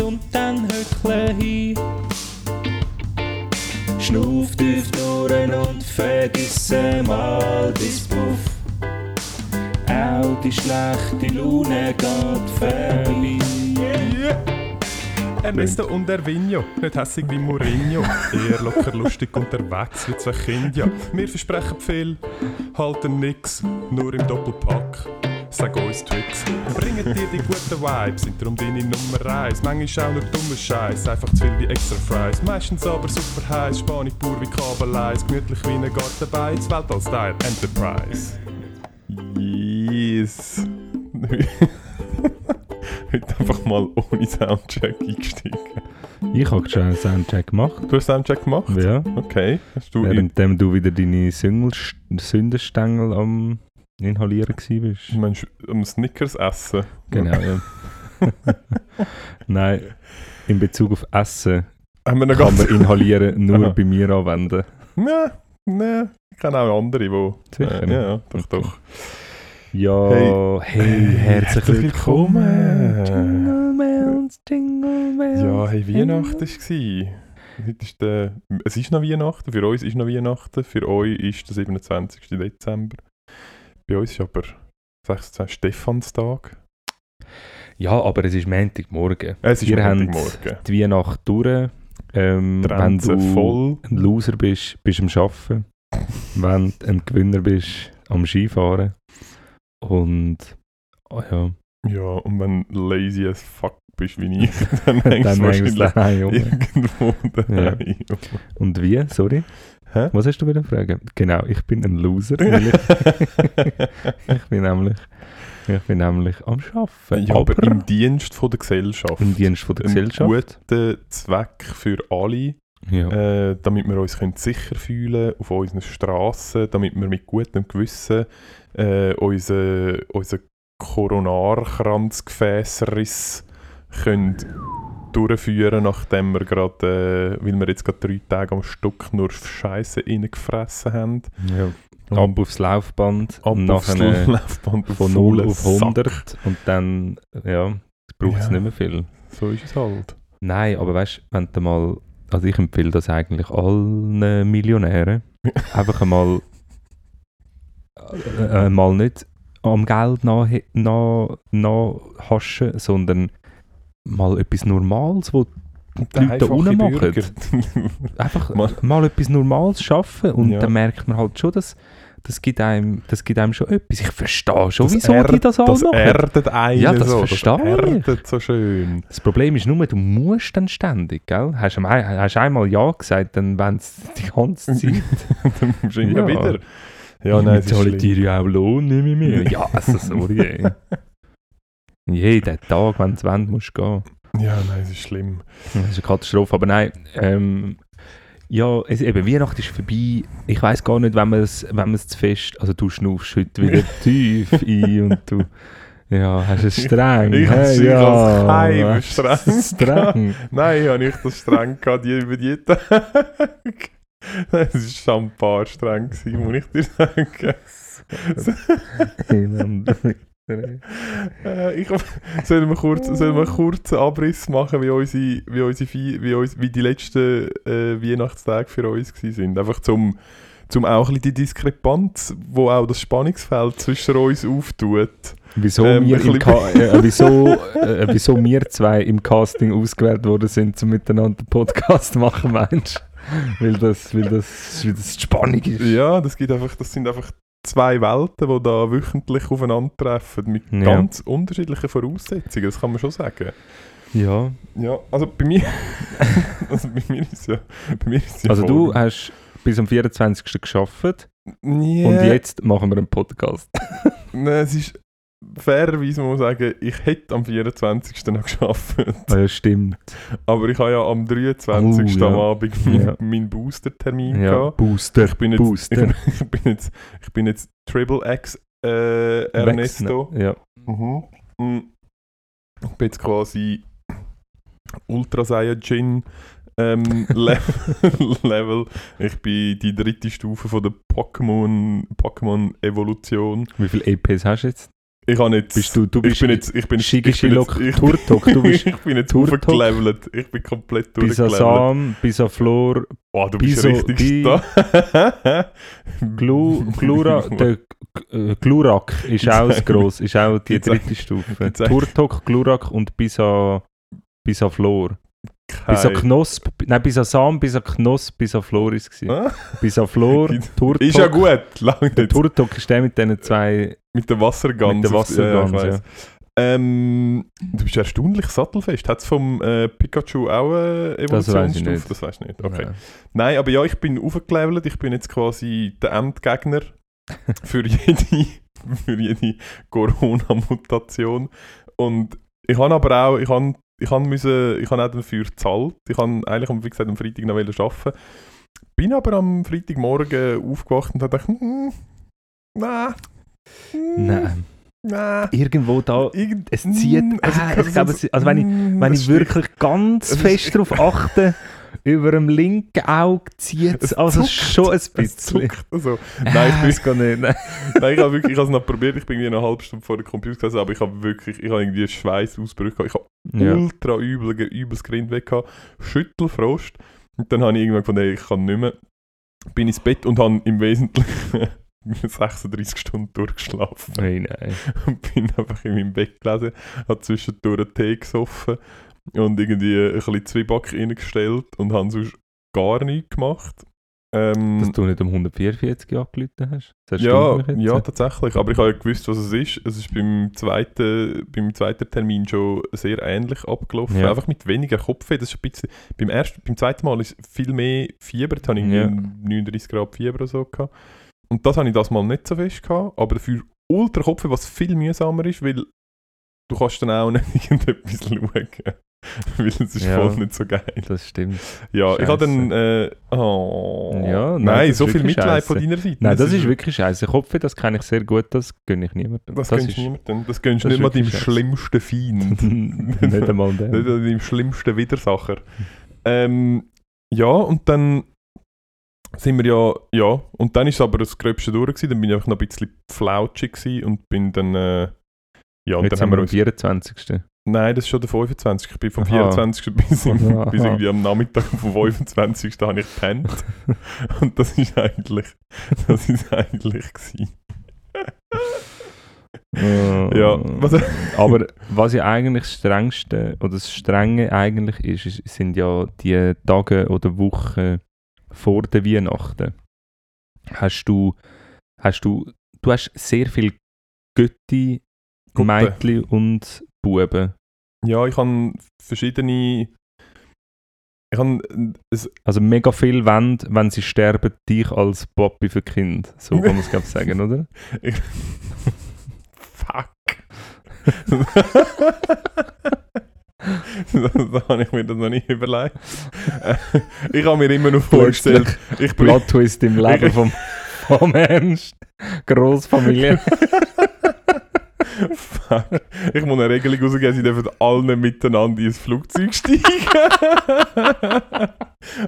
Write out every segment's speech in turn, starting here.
und dann höckle hin. Schnuff tief durch und vergiss mal bis Puff. Auch die schlechte Laune geht vorbei. Ernesto und Ervinho, nicht hässig wie Mourinho. Eher locker lustig unterwegs wie zwei Kinder. Wir versprechen viel, halten nix, nur im Doppelpack. Sag uns Tricks. Bringen dir die guten Vibes, sind darum deine Nummer 1. Manchmal auch nur dummer Scheiß, einfach zu viel wie extra Fries. Meistens aber super heiß, Spanisch pur wie Kabeleis. Gemütlich wie ein Gartenbein, das Weltall-Style Enterprise. Yes. Heute einfach mal ohne Soundcheck eingestiegen. Ich habe schon einen Soundcheck gemacht. Du hast Soundcheck gemacht? Ja. Okay. Hast du Währenddem du wieder deine Süngel- Sündenstängel am Inhalieren warst. Meinst du am Snickers essen? Genau, ja. Nein, in Bezug auf Essen Haben wir kann man Inhalieren nur Aha. bei mir anwenden. Nein, nein. Ich kenne auch andere, die... Sicher? Äh, ja, ja, doch, doch. Ja, Hey. hey, herzlich Herzlich willkommen. Jingle Bells, Jingle Bells. Ja, hey, Weihnachten war es. Heute ist der... Es ist noch Weihnachten, für uns ist noch Weihnachten, für euch ist der 27. Dezember. Bei uns ist aber 26. Stephanstag. Ja, aber es ist Montagmorgen. Es ist Wir haben die Weihnacht durch. Ähm, wenn du voll. ein Loser bist, bist du am Arbeiten. wenn du ein Gewinner bist, am Skifahren. Und oh ja, Ja, und wenn du lazy as fuck bist wie ich, dann hängst du wahrscheinlich daheim irgendwo daheim. Und wie? Sorry? Hä? Was hast du wieder fragen? Genau, ich bin ein Loser. ich, bin nämlich ich bin nämlich am Arbeiten. ja, aber im Dienst von der Gesellschaft. im Dienst von der Ein Gesellschaft. guter Zweck für alle, Ja. äh, damit wir uns können sicher fühlen auf unseren Straßen, damit wir mit gutem Gewissen äh, unseren unser Koronarkranzgefäßriss können durchführen, nachdem wir gerade, äh, weil wir jetzt gerade drei Tage am Stück nur Scheiße reingefressen haben. ja. Ab aufs Laufband Ab aufs Laufband auf von 0 vollen auf Sack. 100 und dann, ja, braucht es Ja. nicht mehr viel. So ist es halt. Nein, aber weißt du, wenn du mal, also ich empfehle das eigentlich allen Millionären, einfach einmal äh, äh, mal nicht am Geld nach, nach, nachhaschen, sondern mal etwas Normales, wo die Leute da unten machen. einfach Mal- mal, etwas Normales schaffen und Ja. dann merkt man halt schon, dass das gibt einem, das gibt einem schon etwas. Ich verstehe schon, Das wieso erdet- die das alle Das machen. erdet einen Ja, das so. verstehe das ich. erdet so schön. Das Problem ist nur, du musst dann ständig, gell? Hast hast einmal Ja gesagt, dann wollen sie die ganze Zeit. Dann musst du Ja. wieder. Ja, nein, es ist zahle dir ja auch Lohn, nicht mehr mehr. Ja, also sorry. Jeden Tag, wenn du wollen, musst du gehen. Ja, nein, es ist schlimm. Das ist eine Katastrophe. Aber nein, ähm, ja, es, eben, Weihnachten ist vorbei. Ich weiß gar nicht, wenn man es wenn man's zu fest. Also, du schnaufst heute wieder tief ein und du. Ja, hast es streng. Ich hä? hab's ja, hast streng es streng. Nein, ich habe nicht das streng gehabt, die über die Tage. Nein, es war schon ein paar streng, gewesen, muss ich dir sagen. Äh, ich, sollen, wir kurz, sollen wir einen kurzen Abriss machen, wie, unsere, wie, unsere, wie, uns, wie die letzten äh, Weihnachtstage für uns waren? Einfach zum, zum auch ein bisschen die Diskrepanz, wo auch das Spannungsfeld zwischen uns auftut. Wieso, Ähm, wir Ka äh, wieso, äh, wieso wir zwei im Casting ausgewählt worden sind, um miteinander Podcast zu machen, meinst du? Weil das, weil das, weil das die Spannung ist. Ja, das, gibt einfach, das sind einfach zwei Welten, die da wöchentlich aufeinandertreffen, mit Ja. ganz unterschiedlichen Voraussetzungen, das kann man schon sagen. Ja. Ja, also bei mir, also bei mir ist ja, bei mir ist ja Also voll- du hast bis am 24. geschafft Ja, und jetzt machen wir einen Podcast. Nein, es ist, fairerweise muss man sagen, ich hätte am 24. noch geschafft. Ja, stimmt. Aber ich habe ja am 23. Oh, ja. am Abend meinen Ja. meinen Booster-Termin Ja, gehabt. Booster. Ich bin jetzt, Booster. Ich, ich bin jetzt, ich bin jetzt Triple X äh, Ernesto. Ja. Mhm. Mm. Ich bin jetzt quasi Ultra Saiyajin ähm, Level, Level. Ich bin die dritte Stufe von der Pokémon Pokémon Evolution. Wie viele EPs hast du jetzt? Ich habe jetzt Bist du, du bist bin jetzt ich bin jetzt, ich bin ich, Turtok. Du bist ich bin jetzt hochgelevelt. Ich bin komplett durchgelevelt. Bisasam, Bisaflor, Oh, du bist richtig da. Glu, Glura, der äh, Glurak ist auch das gross, ist auch die dritte Stufe. Turtok, Glurak und Bisa, Bisaflor. Bisa Kein- Knosp, nein, Bisasam, Bisa Knosp, Bisaflor ist es. Ah, Bisaflor, Die- Turtok. Ist ja gut, lange Der. Turtok ist der mit diesen zwei, Mit der Wassergans. mit der Wassergans. Ja. Ähm, du bist erstaunlich sattelfest. Hat es vom äh, Pikachu auch eine Das weiss ich Evolutionsstufe? nicht. Das weißt du nicht. Okay. Ja. Nein, aber ja, ich bin aufgelevelt. Ich bin jetzt quasi der Endgegner für jede, für jede Corona-Mutation. Und ich habe aber auch, ich habe, ich habe ich habe auch dafür gezahlt. Ich habe eigentlich, am- wie gesagt, am Freitag noch arbeiten. Bin aber am Freitagmorgen aufgewacht und habe gedacht, hm, nein, hm, Nein. nein. Irgendwo da, Irgend- es zieht, also, also, ich glaube, es- also wenn ich, wenn ich wirklich ganz fest darauf achte, über dem linken Auge zieht es also zuckt. schon ein Es bisschen. zuckt so. Nein, ich es geht nicht. Nein. Nein, ich habe wirklich, ich habe es noch probiert, ich bin irgendwie eine halbe Stunde vor dem Computer gesessen, aber ich habe wirklich, ich habe irgendwie einen Schweißausbruch gehabt. Ich habe Ja. ultra übel, übles Grind weg gehabt, Schüttelfrost. Und dann habe ich irgendwann gefunden, ey, ich kann nicht mehr. Bin ins Bett und habe im Wesentlichen 36 Stunden durchgeschlafen. Nein, nein. Und bin einfach in meinem Bett gelesen, habe zwischendurch einen Tee gesoffen und irgendwie ein bisschen Zwieback reingestellt und habe sonst gar nichts gemacht. Ähm, Dass du nicht um 144 angerufen hast. Das ja, ja, tatsächlich. Aber ich habe ja gewusst, was es ist. Es ist beim zweiten, beim zweiten Termin schon sehr ähnlich abgelaufen. Ja. Einfach mit weniger Kopfweh. Das ist ein bisschen, beim, ersten, beim zweiten Mal ist viel mehr Fieber. Da hatte ich Ja. irgendwie 39 Grad Fieber oder so. Gehabt. Und das habe ich das mal nicht so fest gehabt. Aber dafür ultra Kopfweh, was viel mühsamer ist, weil du kannst dann auch nicht irgendetwas schauen. weil es ist Ja. voll nicht so geil. Das stimmt. Ja, ich habe dann... Äh, oh, Ja, nein, nein, das so viel Mitleid von scheisse. deiner Seite. Nein, das, ist wirklich scheiße. Kopfweh, das kenne ich sehr gut, das gönne ich niemandem. Das, das gönnst du niemandem. Das gönnst du das nicht mal deinem schlimmsten Feind. nicht einmal nicht der. deinem schlimmsten Widersacher. Ähm, ja, und dann sind wir ja, ja, und dann ist es aber das Gröbste durch gewesen. Dann bin ich einfach noch ein bisschen flautschig und bin dann, äh, ja, und Jetzt dann haben wir am uns, 24. nein, das ist schon der 25. Ich bin vom Aha. 24. bis, im, Aha. bis irgendwie am Nachmittag vom 25. da habe ich gepennt. und das ist eigentlich, das ist eigentlich gewesen. Ja, was, Aber was ja eigentlich das Strengste oder das Strenge eigentlich ist, ist sind ja die Tage oder Wochen vor der Weihnachten. Hast du, hast du, du hast sehr viel Götti. Mädchen und Buben. Ja, ich habe verschiedene. Ich habe. Also mega viel wollen, wenn sie sterben, dich als Papi für Kind. So kann man es glaube ich sagen, oder? ich, fuck. da habe ich mir das noch nicht überlegt. Äh, ich habe mir immer noch vorgestellt, ich bin. Plot Twist im Leben vom, vom Ernst. Großfamilie. Fuck. Ich muss eine Regelung rausgeben, sie dürfen alle miteinander ins Flugzeug steigen.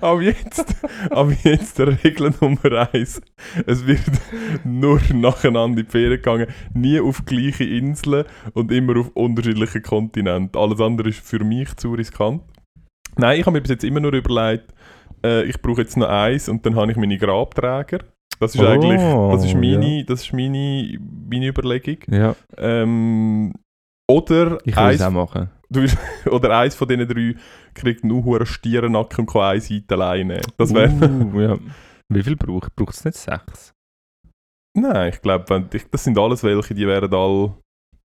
aber jetzt, aber jetzt Regel Nummer eins. Es wird nur nacheinander in die Ferien gegangen, nie auf gleiche Inseln und immer auf unterschiedlichen Kontinenten. Alles andere ist für mich zu riskant. Nein, ich habe mir bis jetzt immer nur überlegt, äh, ich brauche jetzt noch eins und dann habe ich meine Grabträger. Das ist Oh, eigentlich, das ist meine, das ist meine, meine Überlegung. Ja, Ähm, oder, ich will eins, es auch machen. du oder eins von diesen drei kriegt nur einen Stierennacken und kann eine Seite alleine. Das wäre... Uh, ja. Wie viel braucht Braucht es nicht sechs? Nein, ich glaube, das sind alles welche, die wären all,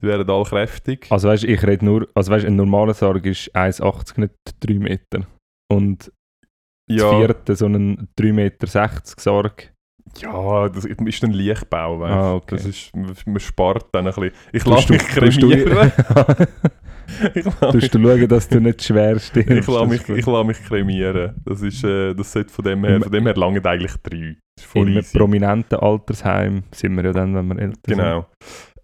die wären all kräftig. Also weißt, ich rede nur, also weißt, ein normaler Sarg ist 1,80, nicht 3 Meter. Und das ja, vierte, so ein 3,60 Meter Sarg, Ja, das ist ein Lichtbau, weißt du. Ah, okay. Das ist, man spart dann ein bisschen. Ich lasse mich du- du- kremieren. ich mich, Tust du schauen, dass du nicht schwer stirbst? ich lasse mich, ich lasse mich kremieren. Das ist, äh, das sollte von dem her, von dem her lange eigentlich drei. In einem prominenten Altersheim sind wir ja dann, wenn wir älter sind. Genau.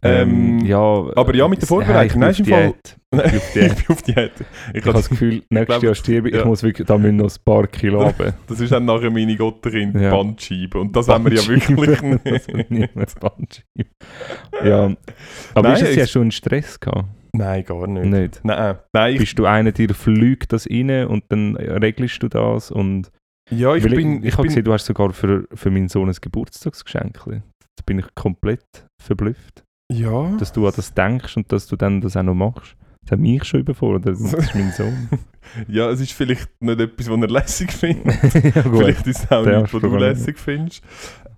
Ähm, Ähm, ja, aber ja, mit der Vorbereitung, Nein, ich bin auf Fall- Diät. ich auf Diät. bin auf Diät. Ich Ich habe das habe Gefühl, nächstes Jahr sterbe ich. Ich ja. muss wirklich, da müssen noch ein paar Kilo runter. Das ist dann nachher meine Gotterin, Ja. Bandscheibe. Und das haben wir ja wirklich das nicht. niemals Bandschieben. Ja. Aber Nein, ist es ja schon einen Stress gehabt? Nein, gar nicht. Nicht. Nein, nein ich, Bist du einer, der fliegt das rein und dann regelst du das? Und ja, ich Weil bin... ich, Ich habe bin gesehen, du hast sogar für, für meinen Sohn ein Geburtstagsgeschenk. Da bin ich komplett verblüfft, ja, dass du an das denkst und dass du dann das auch noch machst. Das hat mich schon überfordert. Das ist mein Sohn. ja, es ist vielleicht nicht etwas, was er lässig findet. ja. Vielleicht ist es auch Der nichts, was du lässig findest.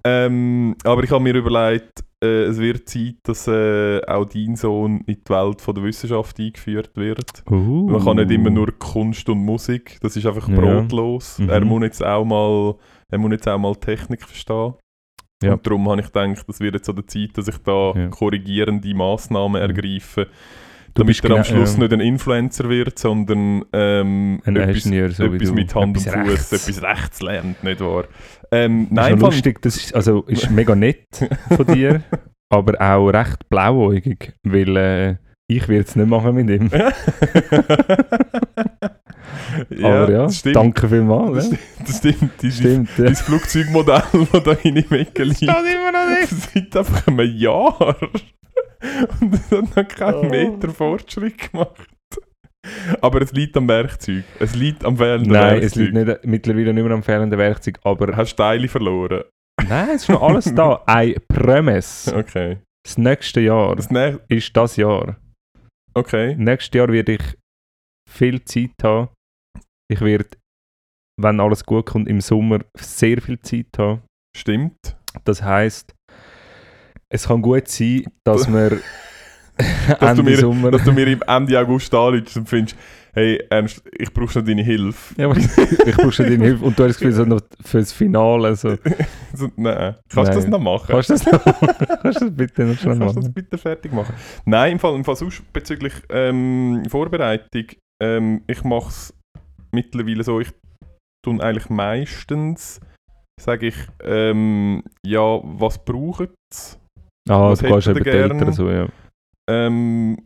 Ähm, aber ich habe mir überlegt, äh, es wird Zeit, dass äh, auch dein Sohn in die Welt von der Wissenschaft eingeführt wird. Uh. Man kann nicht immer nur Kunst und Musik, das ist einfach Ja. brotlos. Mhm. Er muss jetzt auch mal, er muss jetzt auch mal Technik verstehen. Ja. Und darum habe ich gedacht, das wird jetzt so der Zeit, dass ich da Ja. korrigierende Massnahmen ergreife, Du damit er am genau- Schluss ja. nicht ein Influencer wird, sondern ähm, Ein etwas, Ingenieur, so etwas mit Hand und Fuß, etwas rechts lernt, nicht wahr? Ähm, Das nein, ist noch Fall- lustig, das ist, also, ist mega nett von dir, aber auch recht blauäugig, weil äh, ich werde es nicht machen mit ihm. aber ja, das stimmt. danke vielmals. Das ja. stimmt, das stimmt. Stimmt, ja. Flugzeugmodell, das da in die Ecke liegt, immer noch seit einfach einem Jahr. Und es hat noch keinen Oh. Meter Fortschritt gemacht. Aber es liegt am Werkzeug. Es liegt am fehlenden Nein, Werkzeug. es liegt nicht, mittlerweile nicht mehr am fehlenden Werkzeug, aber Hast Teile verloren. nein, es ist noch alles da. I promise. Okay. Das nächste Jahr Das nä ist das Jahr. Okay. Nächstes Jahr werde ich viel Zeit haben. Ich werde, wenn alles gut kommt, im Sommer sehr viel Zeit haben. Stimmt. Das heißt, es kann gut sein, dass wir Dass du Ende mir- Sommer. Dass du mir im Ende August anrufst und findest, hey, Ernst, ich brauche schon deine Hilfe. ja, aber ich brauche schon deine Hilfe und du hast das Gefühl, so noch fürs Finale. So. So, nein. Kannst du das noch machen? Kannst du das noch? Kannst du das bitte noch schnell Kannst du das machen? bitte fertig machen? Nein, im Fall, im Fall sonst bezüglich ähm, Vorbereitung, ähm, ich mache es mittlerweile so, ich tue eigentlich meistens, sage ich, ähm, ja, was braucht es? Ah, Was du gehst eben ihr die gern? Eltern so, ja. Ähm,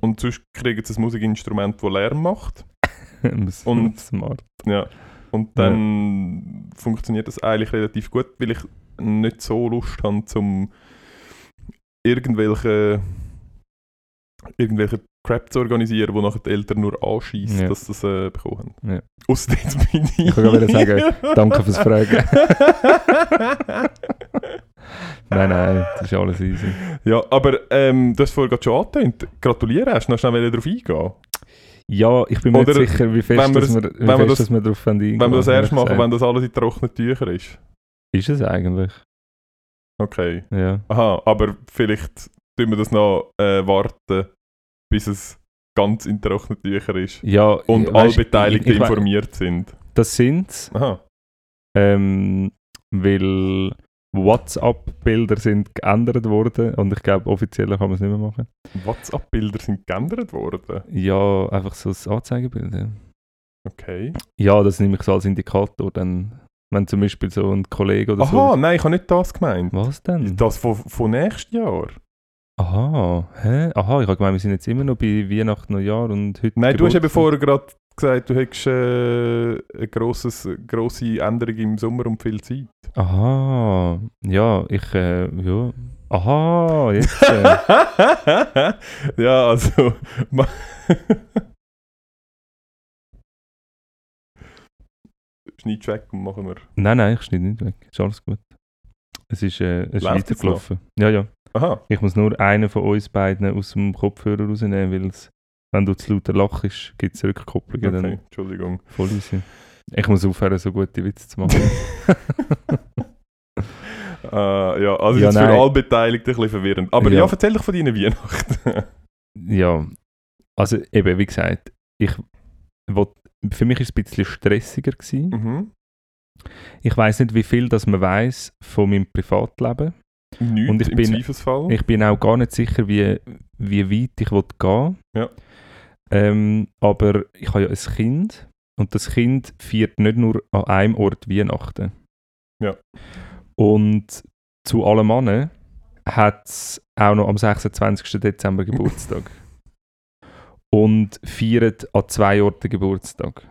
und sonst kriegt es ein Musikinstrument, das Lärm macht. Und- smart. Ja. Und dann funktioniert das eigentlich relativ gut, weil ich nicht so Lust habe, zum irgendwelche irgendwelche Crap zu organisieren, wo nachher die Eltern nur anschießen, Ja. dass sie das äh, bekommen. Ja. Ausser jetzt bin ich. Ich kann gerade sagen, danke fürs Fragen. Nein, nein, das ist alles easy. ja, aber ähm, du hast vorhin gerade schon angetönt. Gratulieren, hast du noch schnell darauf eingehen? Ja, ich bin mir Oder nicht sicher, wie fest, wenn wir dass das- wir, wie wenn wir fest das- dass wir darauf eingehen. Wenn wir das erst machen, wenn das alles in trockenen Tüchern ist. Ist es eigentlich, Okay. ja. Aha, aber vielleicht tun wir das noch äh, warten, bis es ganz in trockenen Tüchern ist. ja Und alle Beteiligten ich- ich informiert sind. Das sind's, Aha. ähm, weil WhatsApp-Bilder sind geändert worden und ich glaube, offiziell kann man es nicht mehr machen. WhatsApp-Bilder sind geändert worden. Ja, einfach so das Anzeigebild. Ja. Okay. Ja, das nehme ich so als Indikator. Dann, wenn zum Beispiel so ein Kollege oder Aha, so. nein, ich habe nicht das gemeint. Was denn? Das von, von nächstes Jahr. Aha, hä? Aha, ich habe gemeint, wir sind jetzt immer noch bei Weihnachten, Neujahr und heute. Nein, du hast eben vorher gerade gesagt, du hättest äh, eine grosses, grosse Änderung im Sommer und viel Zeit. Aha, ja, ich, äh, ja. Aha, jetzt. Äh, ja, also. ma- Schneid weg und machen wir. nein, nein, ich schneide nicht weg. Ist alles gut. Es ist, äh, es ist weitergelaufen. Ja, ja. Aha. Ich muss nur einen von uns beiden aus dem Kopfhörer rausnehmen, weil wenn du zu laut lachst, gibt es Rückkopplungen. Okay, Dann Entschuldigung. voll easy. Ich muss aufhören, so gute Witze zu machen. Äh, ja, also Ja, ist für alle Beteiligten ein bisschen verwirrend. Aber ja, Ja. erzähl doch von deinen Weihnachten. Ja, also eben, wie gesagt, ich wollt, für mich war es ein bisschen stressiger. Gewesen. mhm. Ich weiß nicht, wie viel das man weiß von meinem Privatleben. Nichts Und ich im bin- Zweifelsfall. Ich bin auch gar nicht sicher, wie, wie weit ich will gehen Ja. ähm, Aber ich habe ja ein Kind und das Kind feiert nicht nur an einem Ort Weihnachten. Ja. Und zu allem anderen hat es auch noch am 26. Dezember Geburtstag. und feiert an zwei Orten Geburtstag.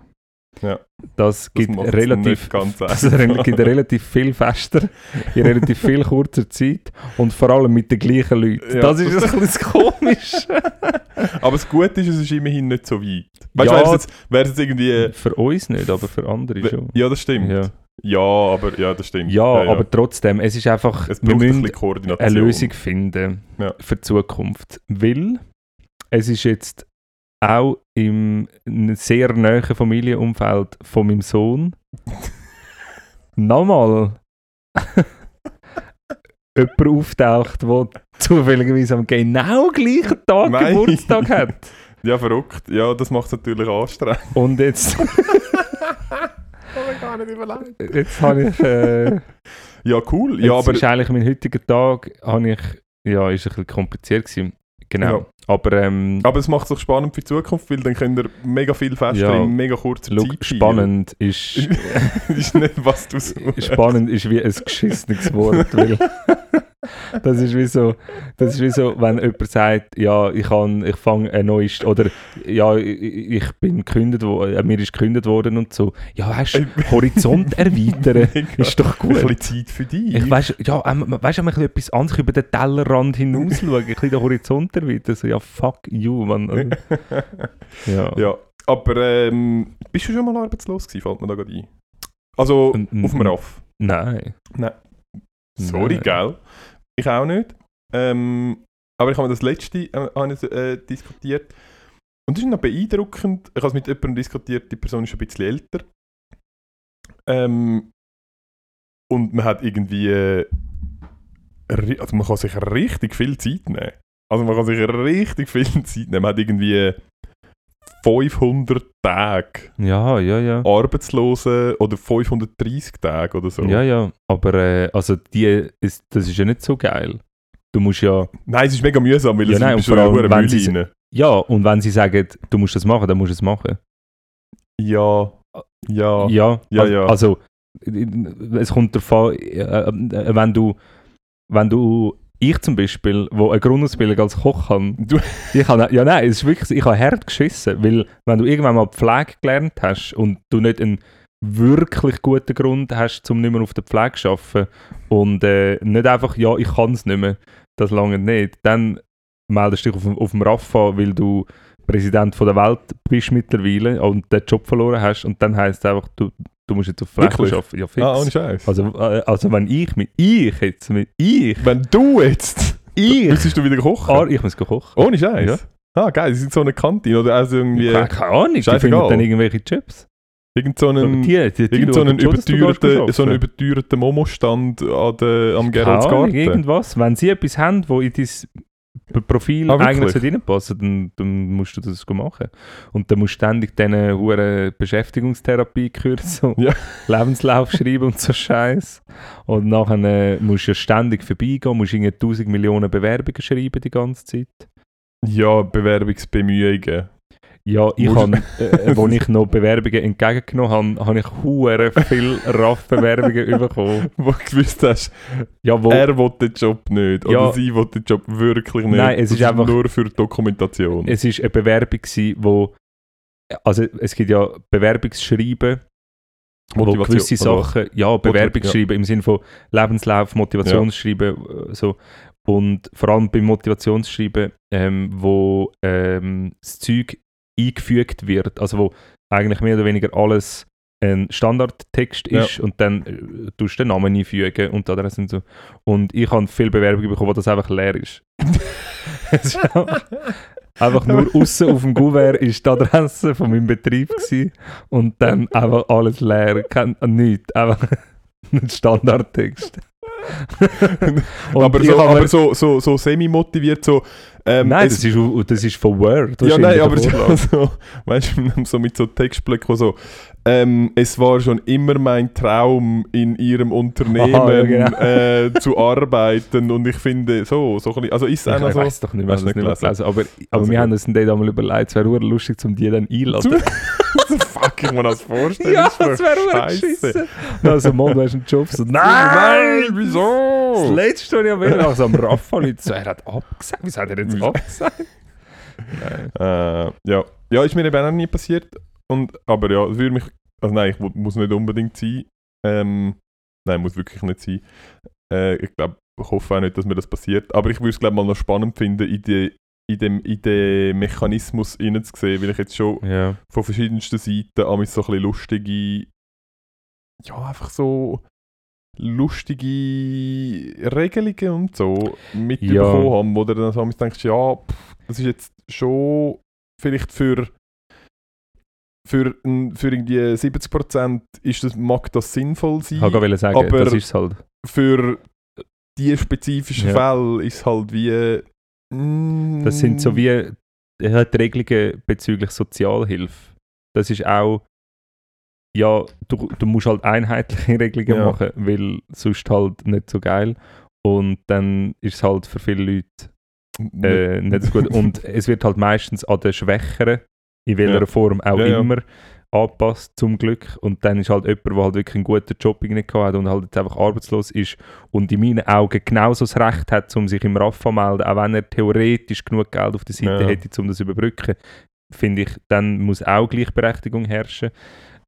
Ja. Das gibt macht's relativ, das gibt relativ viel Fester in relativ viel kurzer Zeit und vor allem mit den gleichen Leuten. Ja. Das ist ein bisschen komisch. Aber das Gute ist, es ist immerhin nicht so weit. Weißt Ja. du, jetzt, wär's jetzt irgendwie... Für uns nicht, aber für andere schon. Ja, das stimmt. Ja, Ja, aber ja, das stimmt. ja, aber trotzdem, es ist einfach, es wir ein müssen Koordination. eine Lösung finden Ja. für die Zukunft. Weil es ist jetzt auch im sehr nahen Familienumfeld von meinem Sohn nochmal jemand auftaucht, der zufälligerweise am genau gleichen Tag Nein. Geburtstag hat. Ja, verrückt. Ja, das macht es natürlich anstrengend. Und jetzt, Kann man gar nicht überlegen. jetzt habe ich... Äh, Ja, cool. Ja, aber ist eigentlich mein heutiger Tag, habe ich, ja, ist ein bisschen kompliziert gewesen. Genau. Ja. Aber ähm, Aber es macht es doch spannend für die Zukunft, weil dann könnt ihr mega viel Feste Ja. in mega kurzer look, Zeit spannend ist, ist nicht, was du suchst. spannend ist wie ein geschissenes Wort, weil das ist wie so, das ist wie so, wenn jemand sagt, ja, ich kann, ich fange ein neues, oder ja, ich, bin gekündigt, wo, äh, mir ist gekündigt worden und so. Ja, weißt du, Horizont erweitern Mega. ist doch Ein gut. bisschen Zeit für dich. Ich weiss, ja, ähm, weißt du, ein bisschen etwas anderes über den Tellerrand hinaus schauen, ein bisschen den Horizont erweitern, so, ja, fuck you, man. Also, ja. ja, aber ähm, bist du schon mal arbeitslos gewesen, fällt mir da gerade ein. Also, auf dem RAF. Nein. Sorry, Nein. gell? Ich auch nicht. Ähm, aber ich habe das letzte äh, äh, diskutiert. Und das ist noch beeindruckend. Ich habe es mit jemandem diskutiert, die Person ist ein bisschen älter. Ähm, und man hat irgendwie. Äh, also man kann sich richtig viel Zeit nehmen. Also man kann sich richtig viel Zeit nehmen. Man hat irgendwie 500 Tage Ja, ja, ja. Arbeitslose oder 530 Tage oder so. Ja, ja. Aber äh, also die ist, das ist ja nicht so geil. Du musst ja. Nein, es ist mega mühsam, weil Ja, es nein, ist vor allem, eine wenn sie- Müllline. Ja, und wenn sie sagen, du musst das machen, dann musst du es machen. Ja, ja, Ja, Ja, also, ja. also es kommt davon, äh, äh, wenn du, wenn du, ich zum Beispiel, wo eine Grundausbildung als Koch Du- ich habe, ja nein, es ist wirklich, ich habe hart geschissen, weil wenn du irgendwann mal Pflege gelernt hast und du nicht einen wirklich guten Grund hast, um nicht mehr auf der Pflege zu arbeiten und äh, nicht einfach, ja, ich kann es nicht mehr, das lange nicht, dann meldest du dich auf, dem- auf dem Rafa, weil du Präsident von der Welt bist mittlerweile und den Job verloren hast und dann heisst es einfach, du, du musst jetzt auf Fläche arbeiten. Ja, fix. Ah, ohne Scheiß. also, äh, also wenn ich mit ich jetzt mit ich Wenn du jetzt, ich müsstest du wieder kochen? ah, ich muss kochen. Ohne Scheiß. Ah, geil, sie sind so eine Kantine oder also irgendwie keine, keine Ahnung, die Scheißegal. finden dann irgendwelche Chips. irgend so einen, die, die, die irgend so einen überteuerten, so einen überteuerten Momo-Stand am Geroldsgarten. irgendwas. Wenn sie etwas haben, wo in dein Profil Ah, eigentlich sollte reinpassen dann, dann musst du das machen. Und dann musst du ständig diese hure Beschäftigungstherapie kürzen und Ja. Lebenslauf schreiben und so Scheiß. Und nachher äh, musst du ja ständig vorbeigehen, musst irgendwie 1000 Millionen Bewerbungen schreiben die ganze Zeit. Ja, Bewerbungsbemühungen. Ja, ich habe, äh, als ich noch Bewerbungen entgegengenommen habe, habe ich hure viel RAF-Bewerbungen bekommen. Wo du gewusst hast, Ja, wo, er will den Job nicht. Ja. Oder sie will den Job wirklich nicht. Nein, es Das ist einfach- nur für Dokumentation. es ist eine Bewerbung gewesen, wo, also es gibt ja Bewerbungsschreiben, wo Motivation, gewisse oder was? Sachen, ja, Bewerbungsschreiben im Sinne von Lebenslauf, Motivationsschreiben, äh, so. Und vor allem beim Motivationsschreiben, ähm, wo ähm, das Zeug eingefügt wird, also wo eigentlich mehr oder weniger alles ein Standardtext Ja. ist und dann äh, tust du den Namen einfügen und die Adresse und so. Und ich habe viele Bewerbungen bekommen, wo das einfach leer ist. Ist einfach- einfach nur außen auf dem Kuvert ist die Adresse von meinem Betrieb gewesen und dann einfach alles leer, kein, nichts, einfach ein Standardtext. Aber so, aber so, so, so semi-motiviert, so. Ähm, Nein, es- das ist, das ist von Word. ja, nein, in aber so, weißt du, so mit so Textblöcken, so, ähm, es war schon immer mein Traum, in ihrem Unternehmen Aha, ja, genau. äh, zu arbeiten und ich finde, so, so ein bisschen, also ist es Ich, einer ich so, weiß doch nicht, das du nicht mehr gelesen. Aber, aber Also wir haben uns dann einmal überlegt, es wäre lustig, um die dann einladen. fuck, ich mir das vorstellen, ja, ist das wäre geschissen. Also, Mann, du hast einen Job. So, Nein, nein! Das wieso? letzte, was ich will, nach so einem Raffali, so, er hat abgesagt. Wieso hat er jetzt abgesagt? Nein. Äh, ja. ja, ist mir eben auch nie passiert. Und, aber ja, es würde mich. Also nein, ich, mu- muss nicht unbedingt sein. Ähm, nein, muss wirklich nicht sein. Äh, ich glaube, ich hoffe auch nicht, dass mir das passiert. Aber ich würde es, glaube mal noch spannend finden, in, die, in, dem, in den Mechanismus hineinzusehen, weil ich jetzt schon Ja. von verschiedensten Seiten an so ein bisschen lustige. Ja, einfach so lustige Regelungen und so mitbekommen haben, wo du dann so denkst, ja, pff, das ist jetzt schon vielleicht für für, für irgendwie 70% ist das, mag das sinnvoll sein, Ich wollte sagen, Aber- das ist halt. für die spezifischen Ja. Fälle ist es halt wie mm, Das sind so wie hat die Regelungen bezüglich Sozialhilfe. Das ist auch, ja, du, du musst halt einheitliche Regelungen Ja. machen, weil sonst halt nicht so geil. Und dann ist es halt für viele Leute äh, nicht so gut. Und es wird halt meistens an den Schwächeren, in welcher Ja. Form auch Ja, immer, angepasst, zum Glück. Und dann ist halt jemand, der halt wirklich einen guten Job gehabt hat und halt jetzt einfach arbeitslos ist und in meinen Augen genauso das Recht hat, um sich im RAF anzumelden, auch wenn er theoretisch genug Geld auf der Seite hätte, um das zu überbrücken, finde ich, dann muss auch Gleichberechtigung herrschen.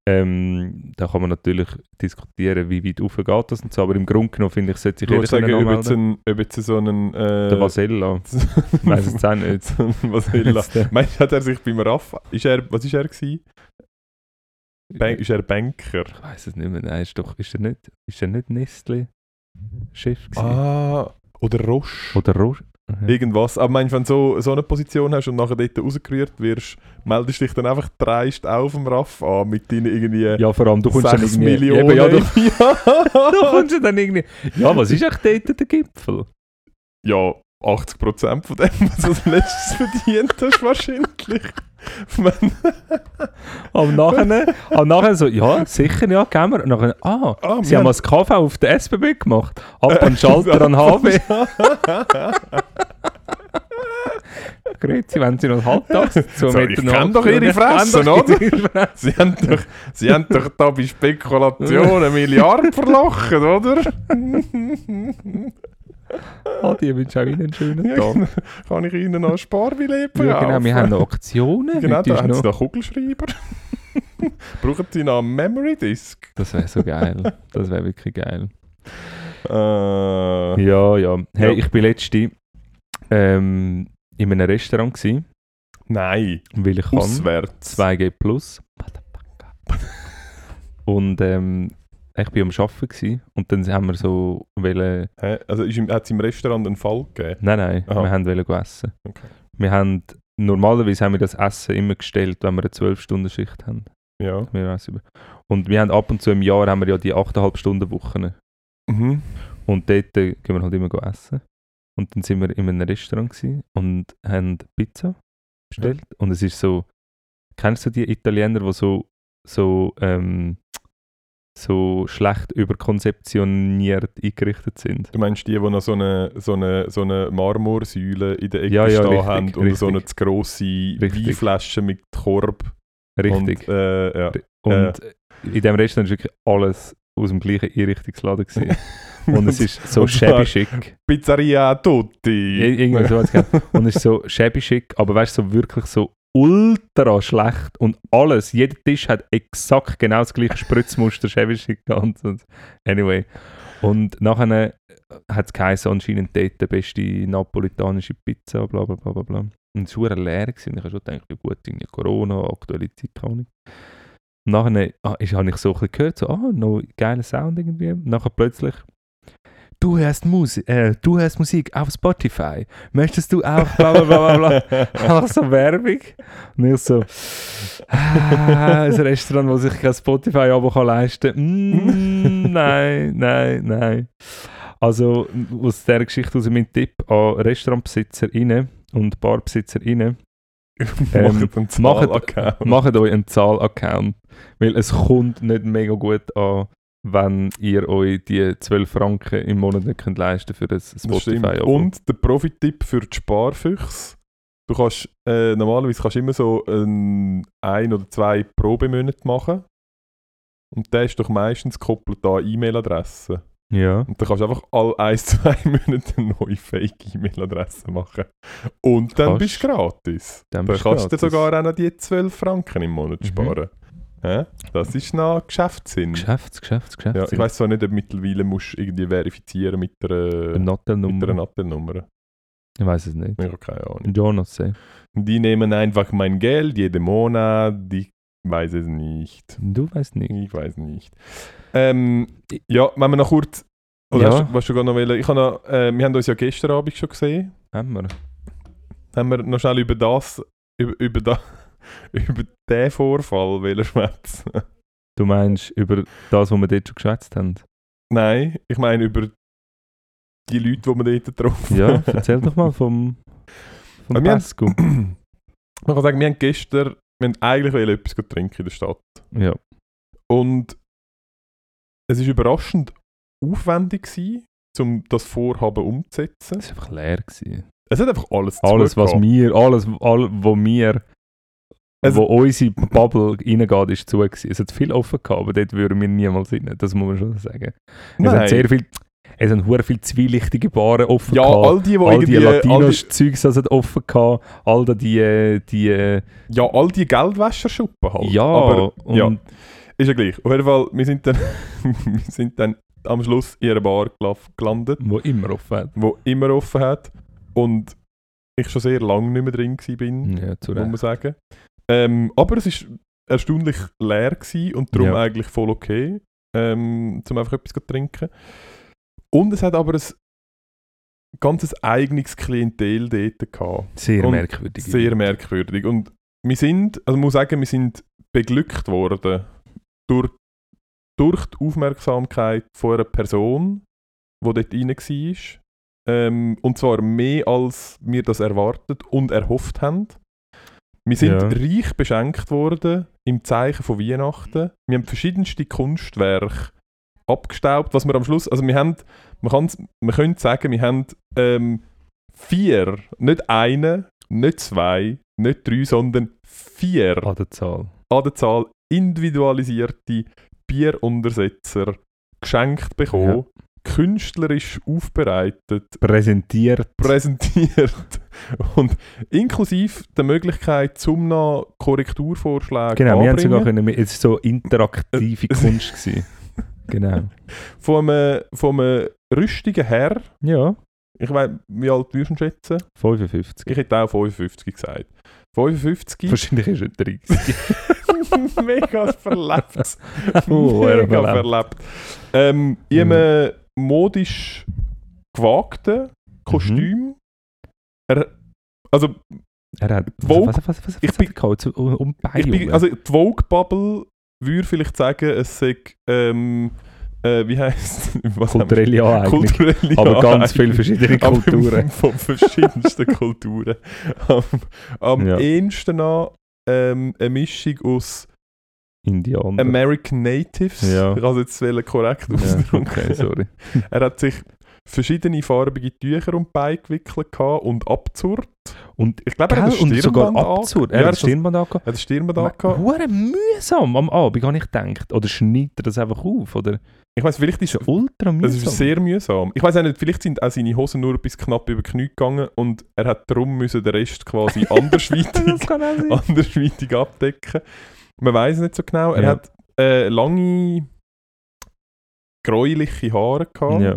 Ähm, da kann man natürlich diskutieren, wie weit rauf geht das und so, aber im Grunde genommen finde ich, sollte sich ich jeder sagen, ob jetzt, ein, ob jetzt so einen äh, Der Vasella. Ich weiss es auch nicht. Jetzt, äh, Meinst du, hat er sich beim Raff, ist er, was ist er gewesen? Bank, ist er Banker? Ich weiß es nicht mehr. Nein, ist, doch, ist er nicht, ist er nicht Nestle-Chef gewesen? Ah, oder Roche. Oder Roche? Mhm. Irgendwas. Aber meinst wenn du so, so eine Position hast und nachher dort rausgerührt wirst, meldest du dich dann einfach dreist auf dem Raff an mit deinen irgendwie Ja, vor allem, du kommst dann 6 irgendwie... Millionen. Eben, ja, du, ja. du kommst ja dann irgendwie... Ja, was ist echt dort der Gipfel? ja, 80% von dem, was du als letztes verdient hast, wahrscheinlich. Aber nachher, aber nachher so, ja, sicher, ja, gehen wir. Und nachher, ah, Ah, sie haben mal das KV auf der SBB gemacht. Ab an Schalter an HW. Grüezi, wenn sie noch halbtags zu So, ich kenn doch ihre Fressen, oder? Sie haben doch, sie haben doch da bei Spekulationen Milliarden verlochen, oder? Ah, die wünschen auch Ihnen einen schönen Ja, Tag. Kann ich Ihnen noch ein Sparbillett Ja, genau, wir haben noch Aktionen. Genau, da haben Sie noch, Kugelschreiber. Brauchen Sie noch einen Memory Disk? das wäre so geil. Das wäre wirklich geil. Äh, Ja, ja. Hey, Ja. ich bin letzte ähm, in einem Restaurant gewesen, nein, weil ich kann. auswärts. 2G Plus. Und ähm, ich war am Arbeiten gewesen, und dann haben wir so wollen, Hä? Also hat es im Restaurant einen Fall gegeben? nein, nein, Aha. wir haben wollen essen. Okay. Wir haben, normalerweise haben wir das Essen immer gestellt, wenn wir eine 12-Stunden-Schicht haben. Ja. Und wir haben ab und zu im Jahr haben wir ja die 8,5 Stunden Wochen. Mhm. Und dort äh, gehen wir halt immer essen. Und dann sind wir in einem Restaurant gewesen und haben Pizza bestellt. Und es ist so, kennst du die Italiener, die so, so, ähm, so schlecht überkonzeptioniert eingerichtet sind? Du meinst die, die noch so eine, so eine, so eine Marmorsäule in der Ecke Ja, ja, stehen richtig, haben und so eine richtig. zu grosse Richtig. Weinflasche mit Korb. Richtig. Und, äh, ja. Und in dem Restaurant war wirklich alles aus dem gleichen Einrichtungsladen. Und es ist so shabby schick. Pizzeria Tutti. Ir- Irgendwie so. Und es ist so shabby schick, aber weißt du, so wirklich so ultra schlecht. Und alles, jeder Tisch hat exakt genau das gleiche Spritzmuster, schick gehabt. Und Anyway. Und nachher hat es geheißen, anscheinend dort die beste napolitanische Pizza, bla bla bla bla. Und es war leer. Gewesen. Ich habe schon gedacht, ja gut, irgendwie Corona, aktuelle Zeit, keine Ahnung. Und nachher ah, habe ich so ein bisschen gehört, so, ah, noch geiler Sound irgendwie. Und nachher plötzlich, du hörst Musik, äh, du hörst Musik auf Spotify. Möchtest du auch bla bla bla bla bla. Einfach so Werbung. Und ich so, ah, ein Restaurant, das sich kein Spotify-Abo kann leisten kann. Mm, nein, nein, nein. Also aus dieser Geschichte aus mein Tipp an RestaurantbesitzerInnen und BarbesitzerInnen, Ähm, Macht macht euch einen Zahl-Account, weil es kommt nicht mega gut an, wenn ihr euch die 12 Franken im Monat nicht könnt leisten für ein Das. Spotify-Abo. Und der Profi-Tipp für die Sparfüchse. Du kannst, äh, normalerweise kannst du immer so ein, ein oder zwei Probemonate machen. Und der ist doch meistens gekoppelt an E-Mail-Adressen. Ja, Und dann kannst du einfach alle ein, zwei Monate eine neue Fake-E-Mail-Adresse machen. Und dann Kannst. bist du gratis. dann Dann bist du kannst du dir sogar auch noch die 12 Franken im Monat Mhm. sparen. Das ist noch Geschäftssinn. Geschäfts, Geschäfts, Geschäfts. Ja, ich weiß zwar nicht, ob mittlerweile musst du irgendwie verifizieren mit der, Eine mit der Nattelnummer. Ich weiß es nicht. Ich habe keine Ahnung. Jonas, say. Die nehmen einfach mein Geld jeden Monat. Ich weiß es nicht. Du weißt nicht. Ich weiß nicht. Ähm, ja, wenn wir noch kurz. Oder Ja. hast, du- was du gerade noch wollen? Ich habe noch, äh, wir haben uns ja gestern Abend schon gesehen. Haben wir. Haben wir noch schnell über das, über, über, da, über den Vorfall wollen schwätzen? Du meinst über das, was wir dort schon geschwätzt haben? Nein, ich meine über die Leute, die wir dort getroffen Ja, erzähl doch mal vom, vom wir haben-. Man kann sagen, wir haben gestern wir haben eigentlich etwas trinken in der Stadt. Ja. Und es war überraschend aufwendig, gewesen, um das Vorhaben umzusetzen. Das war einfach leer. Gewesen. Es hat einfach alles Alles, was zugehört. wir, alles, all, wo wir, Also- wo unsere Bubble reingeht, ist zu gewesen. Es hat viel offen gehabt, aber dort würden wir niemals rein. Das muss man schon sagen. Es Nein. hat sehr viel, es haben hure viele zwielichtige Baren offen ja, gehabt. all die, die all die irgendwie... all die, Latinos-Zeugs offen gehabt. All die, äh, die, äh, ja, all die Geldwäscherschuppen halt. ja, Aber ja. ist ja gleich. Auf jeden Fall, wir sind dann, wir sind dann am Schluss in einer Bar gelandet, wo immer offen hat. die immer offen hat. Und ich schon sehr lange nicht mehr drin war. Ja, muss man sagen. Ähm, aber es war erstaunlich leer gewesen und darum Ja. eigentlich voll okay, ähm, um einfach etwas zu trinken. Und es hat aber ein ganzes eigenes Klientel dort gehabt. Sehr Und merkwürdig. Sehr merkwürdig. Und wir sind, also ich muss sagen, wir sind beglückt worden durch, durch die Aufmerksamkeit von einer Person, die dort rein war. Ähm, und zwar mehr, als wir das erwartet und erhofft haben. Wir sind Ja. reich beschenkt worden im Zeichen von Weihnachten. Wir haben verschiedenste Kunstwerke abgestaubt, was wir am Schluss, also wir haben, man, kann's, man könnte sagen, wir haben ähm, vier, nicht eine, nicht zwei, nicht drei, sondern vier An der Zahl. an der Zahl individualisierte Bieruntersetzer geschenkt bekommen, künstlerisch aufbereitet, Präsentiert. präsentiert und inklusive der Möglichkeit zum noch Korrekturvorschläge Genau, wir haben sogar können, es war so interaktive Kunst. Gewesen. Genau. von einem, von einem rüstigen Herr, Ja, ich weiß, wie alt würdest du schätzen? 55. Ich hätte auch 55 gesagt. 55? Wahrscheinlich ist er 30. Mega verlebt. Oh, Mega verlebt. verlebt. Ähm, in Mhm. einem modisch gewagten Kostüm. Er, also, Er hat. Vogue. Was, was, was, was, Ich was bin- hat er um um ich bin, also die Vogue-Bubble würde vielleicht sagen, es sei, ähm, äh, wie heisst wir? kulturelle Aneignung. Kulturelle Aber ganz Aneignung. viele verschiedene Kulturen. Von verschiedensten Kulturen. Am, am Ja. ehesten an ähm, eine Mischung aus Indianer. American Natives. Ja. Ich habe es jetzt korrekt ja, ausdrücken. okay, sorry. Er hat sich verschiedene farbige Tücher um die gewickelt und abzurrt. Und, Ich glaube, er hat ein sogar Stirnband angehabt. Er hat das das- Stirnband angehabt. Er hat ein Stirnband angehabt. Hure mühsam am Abend, habe ich gedacht. Oder schneidet er das einfach auf? Oder? Ich weiß, vielleicht ist Das ist ultra es mühsam. ist sehr mühsam. Ich weiß auch nicht, vielleicht sind auch seine Hosen nur bis knapp über die Knie gegangen und er hat darum müssen den Rest quasi andersweitig, das andersweitig abdecken. Man weiß es nicht so genau. Er Ja. hat äh, lange gräuliche Haare gehabt. Ja.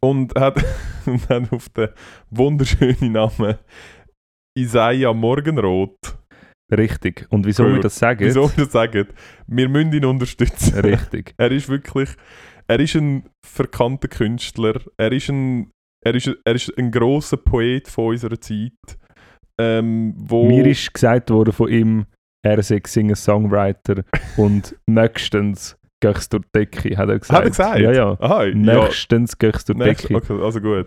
Und hat, und hat auf den wunderschönen Namen Isaiah Morgenroth. Richtig. Und wieso wir das sagen? Wieso wir das sagen? Wir müssen ihn unterstützen. Richtig. Er ist wirklich, er ist ein verkannter Künstler. Er ist ein, er ist, er ist ein grosser Poet von unserer Zeit. Ähm, Mir ist gesagt worden von ihm, er sei Singer-Songwriter und nächstens gehst durch die Decke, hat er gesagt. Hat er gesagt? Ja, ja. Aha, ja. Nächstens gehst du durch die Decke. okay, also gut.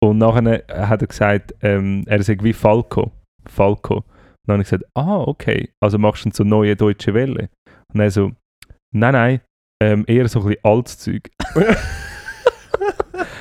Und nachher hat er gesagt, ähm, er sagt wie Falco. Falco. Dann habe ich gesagt, ah, okay, also machst du so neue deutsche Welle? Und er so, nein, nein, ähm, eher so ein bisschen altes Zeug.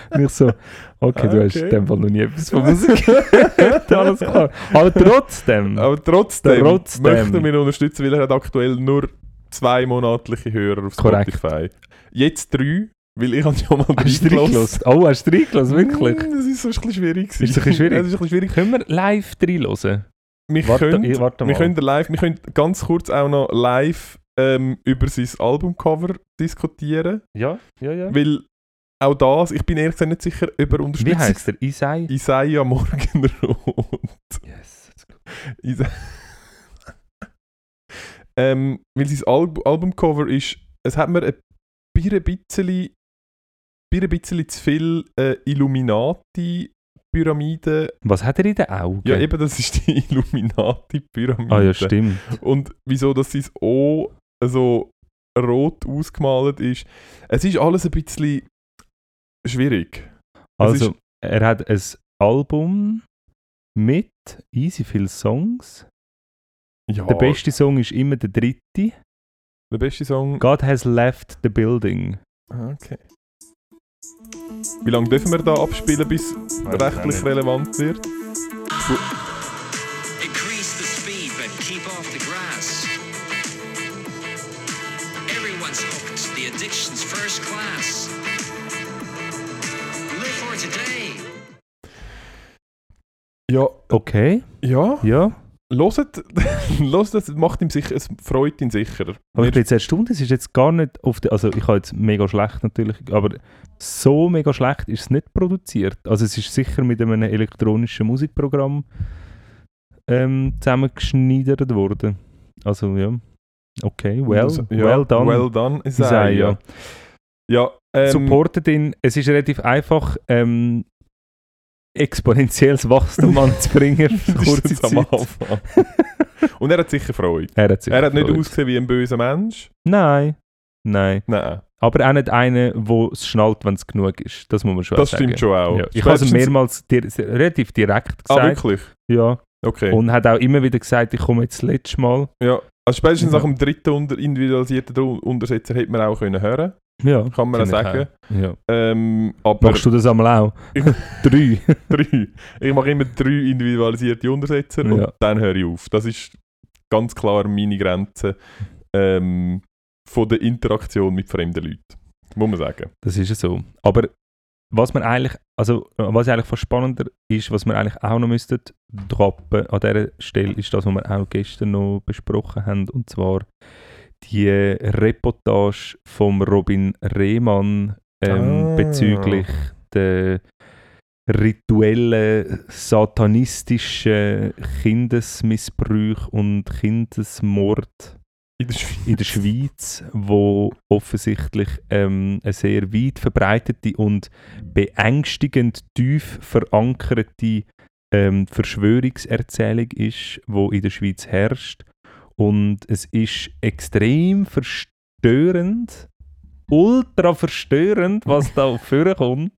Und ich so, okay, du hast Okay. in dem Fall noch nie etwas von Musik gehört, alles klar. Aber trotzdem, Aber trotzdem, Trotzdem. möchte wir ihn unterstützen, weil er hat aktuell nur zwei monatliche Hörer auf Korrekt. Spotify. Jetzt drei, weil ich habe schon mal hast du reingelassen? Oh, hast du reingelassen, wirklich? Mm, Das ist so ein bisschen schwierig. Ist es ein bisschen schwierig? Das ist ein bisschen schwierig. Können wir live reinhören? Wir Warte, können, ich- warte wir können live, wir können ganz kurz auch noch live ähm, über sein Albumcover diskutieren, Ja, ja, ja. weil auch das, ich bin ehrlich gesagt nicht sicher, ob er Wie Unterstützung heißt der? Isai? Isaiah Morgenrot. Yes. Isa ähm, weil sein Alb Albumcover ist, es hat mir ein bisschen, ein bisschen zu viel äh, Illuminati-Pyramide. Was hat er in den Augen? Ja, eben, das ist die Illuminati-Pyramide. Ah ja, stimmt. Und wieso, dass sein O so rot ausgemalt ist. Es ist alles ein bisschen schwierig. Also, er hat ein Album mit easy viele Songs. Ja, Der beste Song ist immer der dritte. der beste Song. God has left the building. Ah, Okay. Wie lange dürfen wir da abspielen, bis Weiß rechtlich relevant wird? Increase the speed, but keep off the grass. Everyone's hooked. The addiction's first class. Live for today. Ja, Okay, ja. ja. Loset, loset, das macht ihm sicher, es freut ihn sicher. Aber ich bin jetzt erstaunt, es ist jetzt gar nicht auf der, also ich habe jetzt mega schlecht natürlich, aber so mega schlecht ist es nicht produziert. Also es ist sicher mit einem elektronischen Musikprogramm ähm, zusammengeschneidert worden. Also ja, okay, well, Also, ja, well done. Well done, Isaiah. Isaiah. Ja, ähm, Supportet ihn, es ist relativ einfach, ähm, exponentielles Wachstum anzubringen für das kurze Zeit. Anfang. Und er hat sicher Freude. Er hat, sich Er hat nicht gefreut. ausgesehen wie ein böser Mensch. Nein, nein. Nein, Aber auch nicht einer, der es schnallt, wenn es genug ist. Das muss man schon das sagen. stimmt schon auch. Ja. Ich habe es mehrmals dir, relativ direkt Ah, gesagt. wirklich? ja. Okay. Und hat auch immer wieder gesagt, ich komme jetzt das letzte Mal. ja. Also spätestens Ja. nach dem dritten unter individualisierten Untersetzer hätte man auch können hören Ja, kann man sagen. Ja. Ähm, aber Machst du das einmal auch? Drei. drei. Ich mache immer drei individualisierte Untersetzer Ja. und dann höre ich auf. Das ist ganz klar meine Grenze ähm, von der Interaktion mit fremden Leuten. Muss man sagen. Das ist ja so. Aber was man eigentlich, also was eigentlich fast spannender ist, was wir eigentlich auch noch müssten droppen an dieser Stelle, ist das, was wir auch gestern noch besprochen haben, und zwar die Reportage vom Robin Rehmann ähm, Ah. bezüglich der rituellen, satanistischen Kindesmissbrauch und Kindesmord In der Schweiz. in der Schweiz, wo offensichtlich ähm, eine sehr weit verbreitete und beängstigend tief verankerte ähm, Verschwörungserzählung ist, wo in der Schweiz herrscht. Und es ist extrem verstörend, ultra verstörend, was da vorkommt.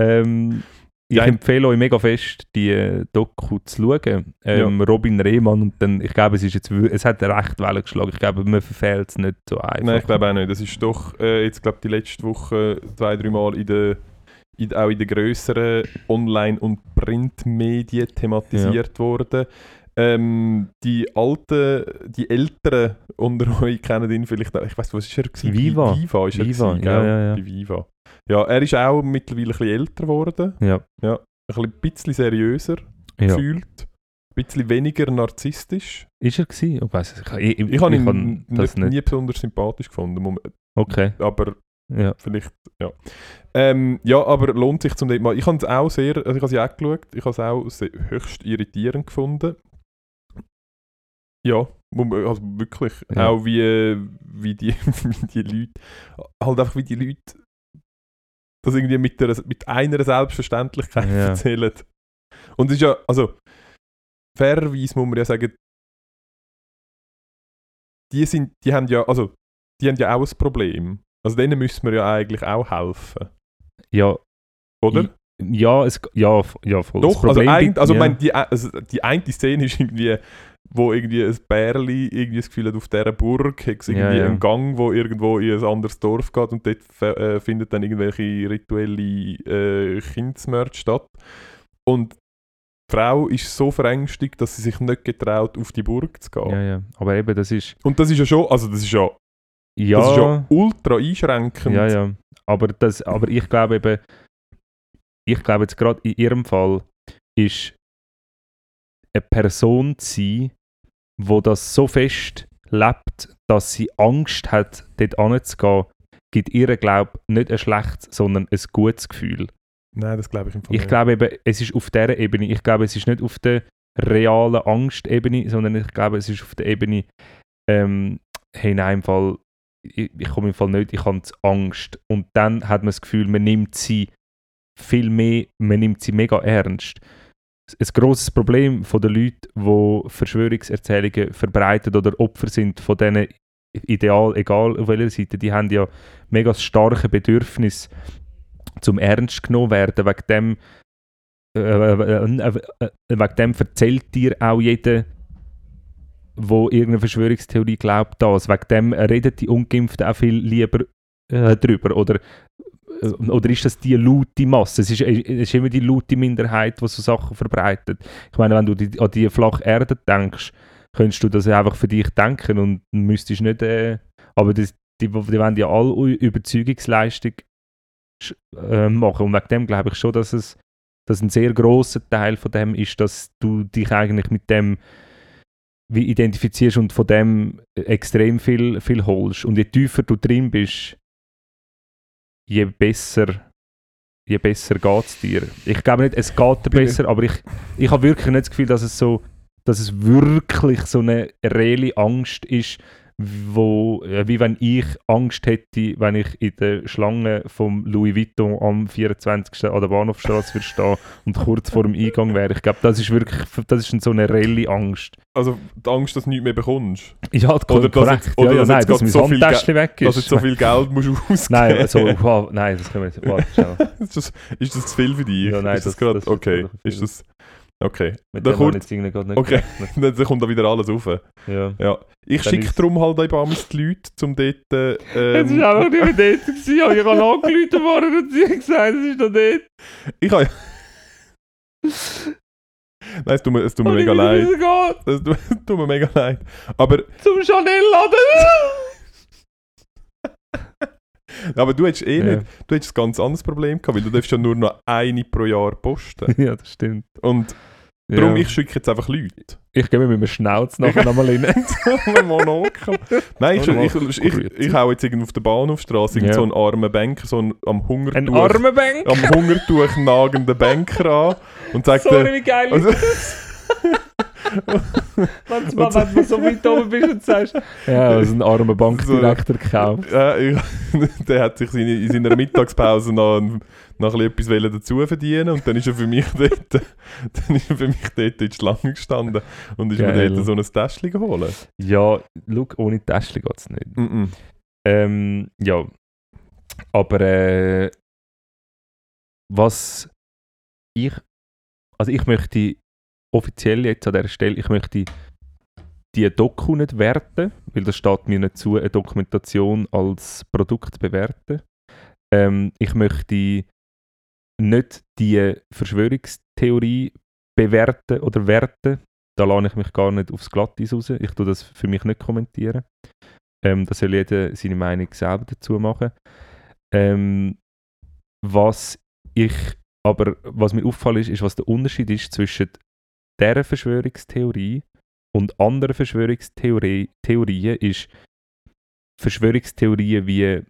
Ähm, ich Ja, empfehle euch mega fest, die Doku zu schauen. Ähm, Robin Rehmann und dann, ich glaube, es ist jetzt, es hat recht Wellen geschlagen. Ich glaube, man verfehlt es nicht so einfach. Nein, ich glaube auch nicht. Das ist doch äh, jetzt, glaube die letzte Woche zwei, drei Mal in der, in, auch in den grösseren Online- und Printmedien thematisiert worden. Ähm, die alten, die Älteren unter euch kennen ihn vielleicht auch. Ich weiß, was ist er? Gewesen? Viva. Viva ist er Viva, gewesen, ja, ja, ja. Bei Viva. Ja, er ist auch mittlerweile ein bisschen älter geworden. Ja, Ein bisschen, seriöser ja. gefühlt. Ein bisschen weniger narzisstisch. Ist er gewesen? Ich weiß es nicht. Ich, ich, Ich habe ihn nicht, nie besonders sympathisch gefunden. Okay, Aber ja. Vielleicht, ja. Ähm, ja, aber lohnt sich zum mal. Ich habe es auch sehr, also ich habe sie auch geschaut, ich habe es auch sehr, höchst irritierend gefunden. Ja, man- also wirklich. Ja. Auch wie, äh, wie, die, wie die Leute, halt einfach wie die Leute das irgendwie mit, der, mit einer Selbstverständlichkeit Ja. erzählen. Und es ist ja, also, fairerweise muss man ja sagen, die sind, die haben ja, also, die haben ja auch ein Problem. Also denen müssen wir ja eigentlich auch helfen, Ja, oder? ja, es, ja, ja voll. Doch, das Problem, also, ein, also, ja. mein, die, also die eine Szene ist irgendwie, wo irgendwie ein Bärli irgendwie das Gefühl hat, auf dieser Burg hat es Ja, irgendwie ja. einen Gang, wo irgendwo in ein anderes Dorf geht und dort äh, findet dann irgendwelche rituelle äh, Kindsmörder statt. Und die Frau ist so verängstigt, dass sie sich nicht getraut, auf die Burg zu gehen. ja, ja. Aber eben, das ist, Und das ist ja schon, also das ist ja, ja, das ist ja ultra einschränkend. Ja, ja. Aber, das, aber ich glaube eben, ich glaube jetzt gerade in ihrem Fall ist eine Person zu sein, wo das so fest lebt, dass sie Angst hat, dort anzugehen, gibt ihr, glaube ich, nicht ein schlechtes, sondern ein gutes Gefühl. Nein, das glaube ich im Fall Ich glaube eben, es ist auf dieser Ebene, ich glaube, es ist nicht auf der realen Angstebene, sondern ich glaube, es ist auf der Ebene, ähm, hey, nein, im Fall, ich, ich komme im Fall nicht, ich habe Angst. Und dann hat man das Gefühl, man nimmt sie viel mehr, man nimmt sie mega ernst. Ein grosses Problem von den Leuten, die Verschwörungserzählungen verbreiten oder Opfer sind von diesen Ideal, egal auf welcher Seite, die haben ja mega starke Bedürfnis, zum Ernst genommen werden. Wegen dem, äh, äh, äh, äh, wegen dem erzählt dir auch jeder, wo irgendeine Verschwörungstheorie glaubt, das. Wegen dem reden die Ungeimpften auch viel lieber äh, drüber. Oder, oder ist das die laute Masse? Es ist, es ist immer die laute Minderheit, die so Sachen verbreitet. Ich meine, wenn du die, an die flache Erde denkst, könntest du das einfach für dich denken und müsstest nicht. Äh, aber das, die, die wollen ja alle Überzeugungsleistung äh, machen. Und wegen dem glaube ich schon, dass es dass ein sehr großer Teil von dem ist, dass du dich eigentlich mit dem wie identifizierst und von dem extrem viel, viel holst. Und je tiefer du drin bist, je besser je besser geht es dir. Ich glaube nicht, es geht dir besser, aber ich, ich habe wirklich nicht das Gefühl, dass es so, dass es wirklich so eine reelle Angst ist, wo, äh, wie wenn ich Angst hätte, wenn ich in der Schlange vom Louis Vuitton am 24. an der Bahnhofstraße würde stehen und kurz vor dem Eingang wäre. Ich glaube, das ist wirklich, das ist so eine reelle Angst. Also die Angst, dass du nichts mehr bekommst. Ja, Oder dass korrekt. jetzt- oder ja, nein, dass mein so viel Handtäschchen weg ist. Dass jetzt so viel Geld musst du ausgeben nein, also, wow, nein, das können wir nicht. Warte, ist, das, ist das zu viel für dich? Ja, nein, ist das, das- gerade das ist okay? Ist das okay? Mit Da dem habe kurz- ich jetzt irgendwie gerade nicht Okay. Dann kommt da wieder alles rauf. Ja. Ja. Ich Dann schicke ist- darum halt ein paar Mal die Leute, um dort. Äh, Es ähm, war einfach nicht mehr dort. gewesen, aber Ich habe angerufen worden und sie gesagt, es ist noch dort. ich habe. Nein, es tut mir, es tut mir mega leid. Es tut, es tut mir mega leid. Aber, Zum Chanel-Laden. aber du hättest eh Ja. nicht. Du hättest ein ganz anderes Problem gehabt, weil du darfst ja nur noch eine pro Jahr posten. ja, das stimmt. Und darum, ja. ich schicke jetzt einfach Leute. ich gehe mit meinem Schnauz nachher nochmal rein. Ein Monokel. Nein, ich, ich, ich, ich, hau jetzt irgendwo auf der Bahnhofstraße Ja. so einen armen Banker, so einen am Ein Hungertuch, armer Bank. am Hungertuch nagenden Banker an und sagt, Sorry, wie geil also- ist das? wenn, du mal, wenn du so weit oben bist und sagst, ja, also ein armer Bankdirektor gekauft. Ja, ich, der hat sich seine, in seiner Mittagspause noch, ein, noch ein bisschen etwas dazu verdienen und dann ist er für mich dort, dann ist er für mich dort in die Schlange gestanden und ist mir Geil. dort so ein Täschchen geholt. Ja, schau, ohne Täschchen geht es nicht. Mm -mm. Ähm, ja. Aber äh, was ich, also ich möchte offiziell jetzt an dieser Stelle, ich möchte die Doku nicht werten, weil das steht mir nicht zu, eine Dokumentation als Produkt zu bewerten. Ähm, ich möchte nicht die Verschwörungstheorie bewerten oder werten. Da lade ich mich gar nicht aufs Glatteis raus. Ich tue das für mich nicht kommentieren. Ähm, da soll jeder seine Meinung selber dazu machen. Ähm, was ich aber, was mir auffällt ist, ist, was der Unterschied ist zwischen dieser Verschwörungstheorie und anderen Verschwörungstheorien Theorien ist Verschwörungstheorien wie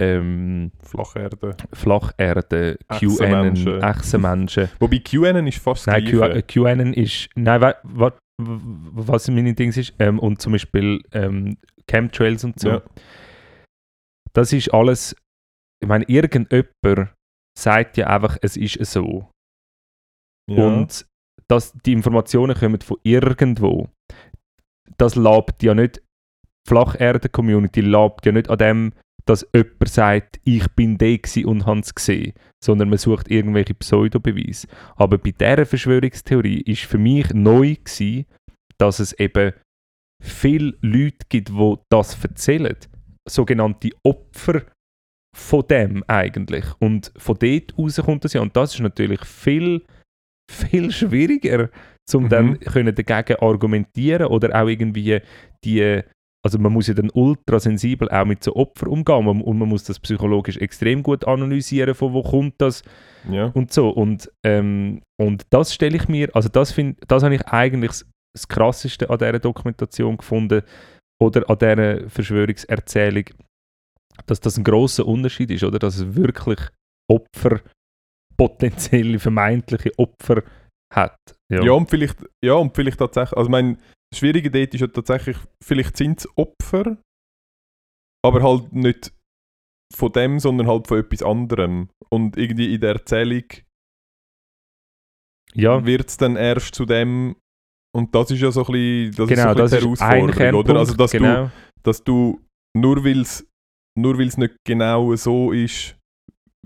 ähm, Flacherde. Flacherde. QAnon, Echsenmenschen. Wobei QAnon ist fast Nein, Q, QAnon ist. Nein, wa, wa, was meine Dings ist, ähm, und zum Beispiel ähm, Chemtrails und so. Ja. Das ist alles. Ich meine, irgendjemand sagt ja einfach, es ist so. Ja. Und das, die Informationen kommen von irgendwo. Das labt ja nicht Flacherde-Community lebt ja nicht an dem, dass jemand sagt, ich bin der und habe es gesehen, sondern man sucht irgendwelche Pseudobeweise. Aber bei dieser Verschwörungstheorie ist für mich neu gewesen, dass es eben viele Leute gibt, die das erzählen. Sogenannte Opfer von dem eigentlich. Und von dort raus kommt das ja. Und das ist natürlich viel, viel schwieriger, um Mhm. dann können dagegen argumentieren oder auch irgendwie die also man muss ja dann ultrasensibel auch mit so Opfern umgehen man- und man muss das psychologisch extrem gut analysieren, von wo kommt das Ja. und so. Und, ähm, und das stelle ich mir, also das, find, das habe ich eigentlich das, das Krasseste an dieser Dokumentation gefunden oder an dieser Verschwörungserzählung, dass das ein großer Unterschied ist, oder? Dass es wirklich Opfer, potenzielle, vermeintliche Opfer hat. Ja. und vielleicht, ja, und vielleicht tatsächlich, also ich meine, das Schwierige dort ist ja tatsächlich, vielleicht sind es Opfer, aber halt nicht von dem, sondern halt von etwas anderem. Und irgendwie in der Erzählung ja. wird es dann erst zu dem, und das ist ja so ein bisschen, das genau, ist so das ein bisschen ist die ein Herausforderung, oder? Also, dass du genau. dass du nur weil es nur weil's nicht genau so ist,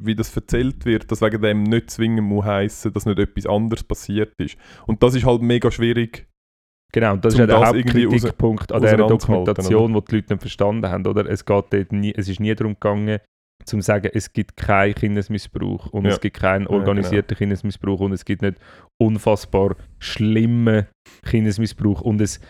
wie das erzählt wird, dass wegen dem nicht zwingend muss heissen, dass nicht etwas anderes passiert ist. Und das ist halt mega schwierig. Genau, und das ist ja der Hauptkritikpunkt an dieser Dokumentation, wo die Leute nicht verstanden haben. Oder? Es, geht dort nie, es ist nie darum gegangen, zu sagen, es gibt keinen Kindesmissbrauch und Ja. es gibt keinen genau. organisierten Kindesmissbrauch und es gibt nicht unfassbar schlimmen Kindesmissbrauch und es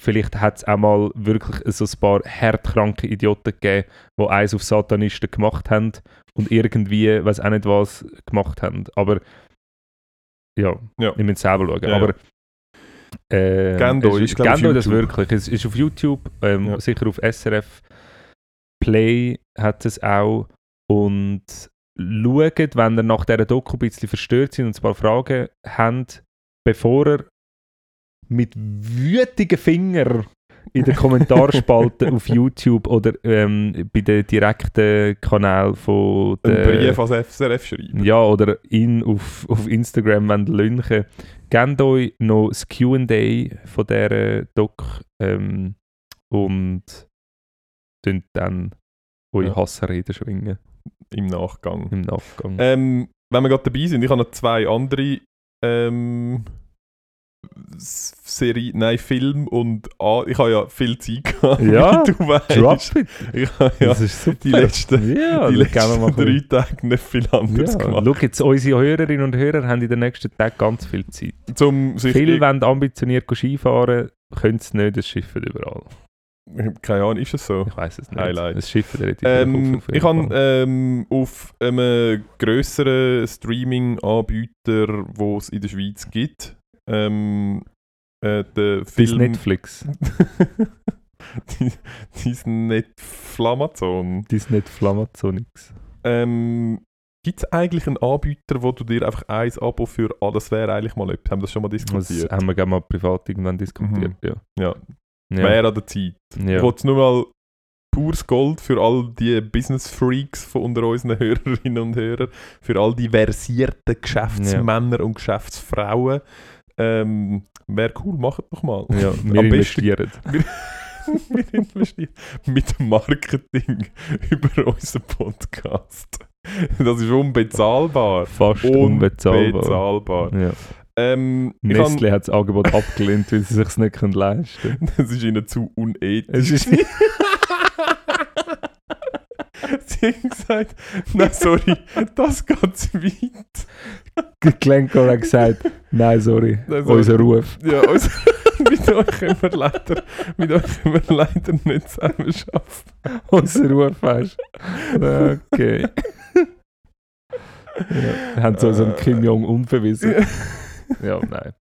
vielleicht hat es auch mal wirklich so ein paar hartkranke Idioten gegeben, die eins auf Satanisten gemacht haben und irgendwie, weiß auch nicht was, gemacht haben. Aber ja, Ja. ich muss selber schauen. Ja. Aber äh, Gendo auf das wirklich. Es ist auf YouTube, ähm, Ja. sicher auf SRF Play hat es auch. Und schaut, wenn ihr nach dieser Doku ein bisschen verstört sind und ein paar Fragen habt, bevor ihr mit wütigen Fingern in den Kommentarspalten auf YouTube oder ähm, bei den direkten Kanälen von Einen der Brief als SRF schreiben. ja, oder ihn auf, auf Instagram wenn lünchen. Gebt euch noch das Q&A von dieser Doc ähm, und dann eure Ja. Hassreden schwingen Im Nachgang. im Nachgang. Ähm, wenn wir gerade dabei sind, ich habe noch zwei andere ähm, Serie, nein, Film und A ich habe ja viel Zeit gehabt, Ja, wie du weißt. Drop it! Ich habe ja Das ist super. die letzten, ja, die wir letzten mal drei Tage nicht viel anderes ja, gemacht. schau jetzt, unsere Hörerinnen und Hörer haben in den nächsten Tagen ganz viel Zeit. Zum sich Viele wollen ambitioniert Skifahren, können es nicht, es schiffen überall. Keine Ahnung, ist es so? Ich weiß es nicht. Highlight. Es schiffen relativ Ähm, ich habe ähm, auf einem grösseren Streaming-Anbieter, wo es in der Schweiz gibt, ähm, äh, Bis Film... Netflix. Das ist nicht Flammazonix. Ähm, Gibt es eigentlich einen Anbieter, wo du dir einfach ein Abo für ah, das wäre eigentlich mal etwas? Haben wir das schon mal Das diskutiert? haben wir gerne mal privat irgendwann diskutiert, ja. Ja, Ja. wäre an der Zeit. ja. Ich wollte nur mal pures Gold für all die Business-Freaks von unter unseren Hörerinnen und Hörern, für all die versierten Geschäftsmänner und Geschäftsfrauen. Ähm, wäre cool, macht doch mal. ja, wir Am besten- investieren. Wir investieren mit Marketing über unseren Podcast. Das ist unbezahlbar. Fast unbezahlbar. Unbezahlbar. Ja. Ähm, Nestle hat das Angebot abgelehnt, weil sie sich nicht können leisten können. das ist ihnen zu unethisch. Es ist- Sie haben gesagt, nein, sorry, das geht zu weit. Glencore gesagt, nein, sorry, Nein, sorry. unser Ruf. Ja, uns, mit euch können wir leider, mit euch können wir leider nicht zusammen arbeiten. unser Ruf hast Okay. ja. Haben so, so einen Kim Jong-un verwiesen. Ja, nein.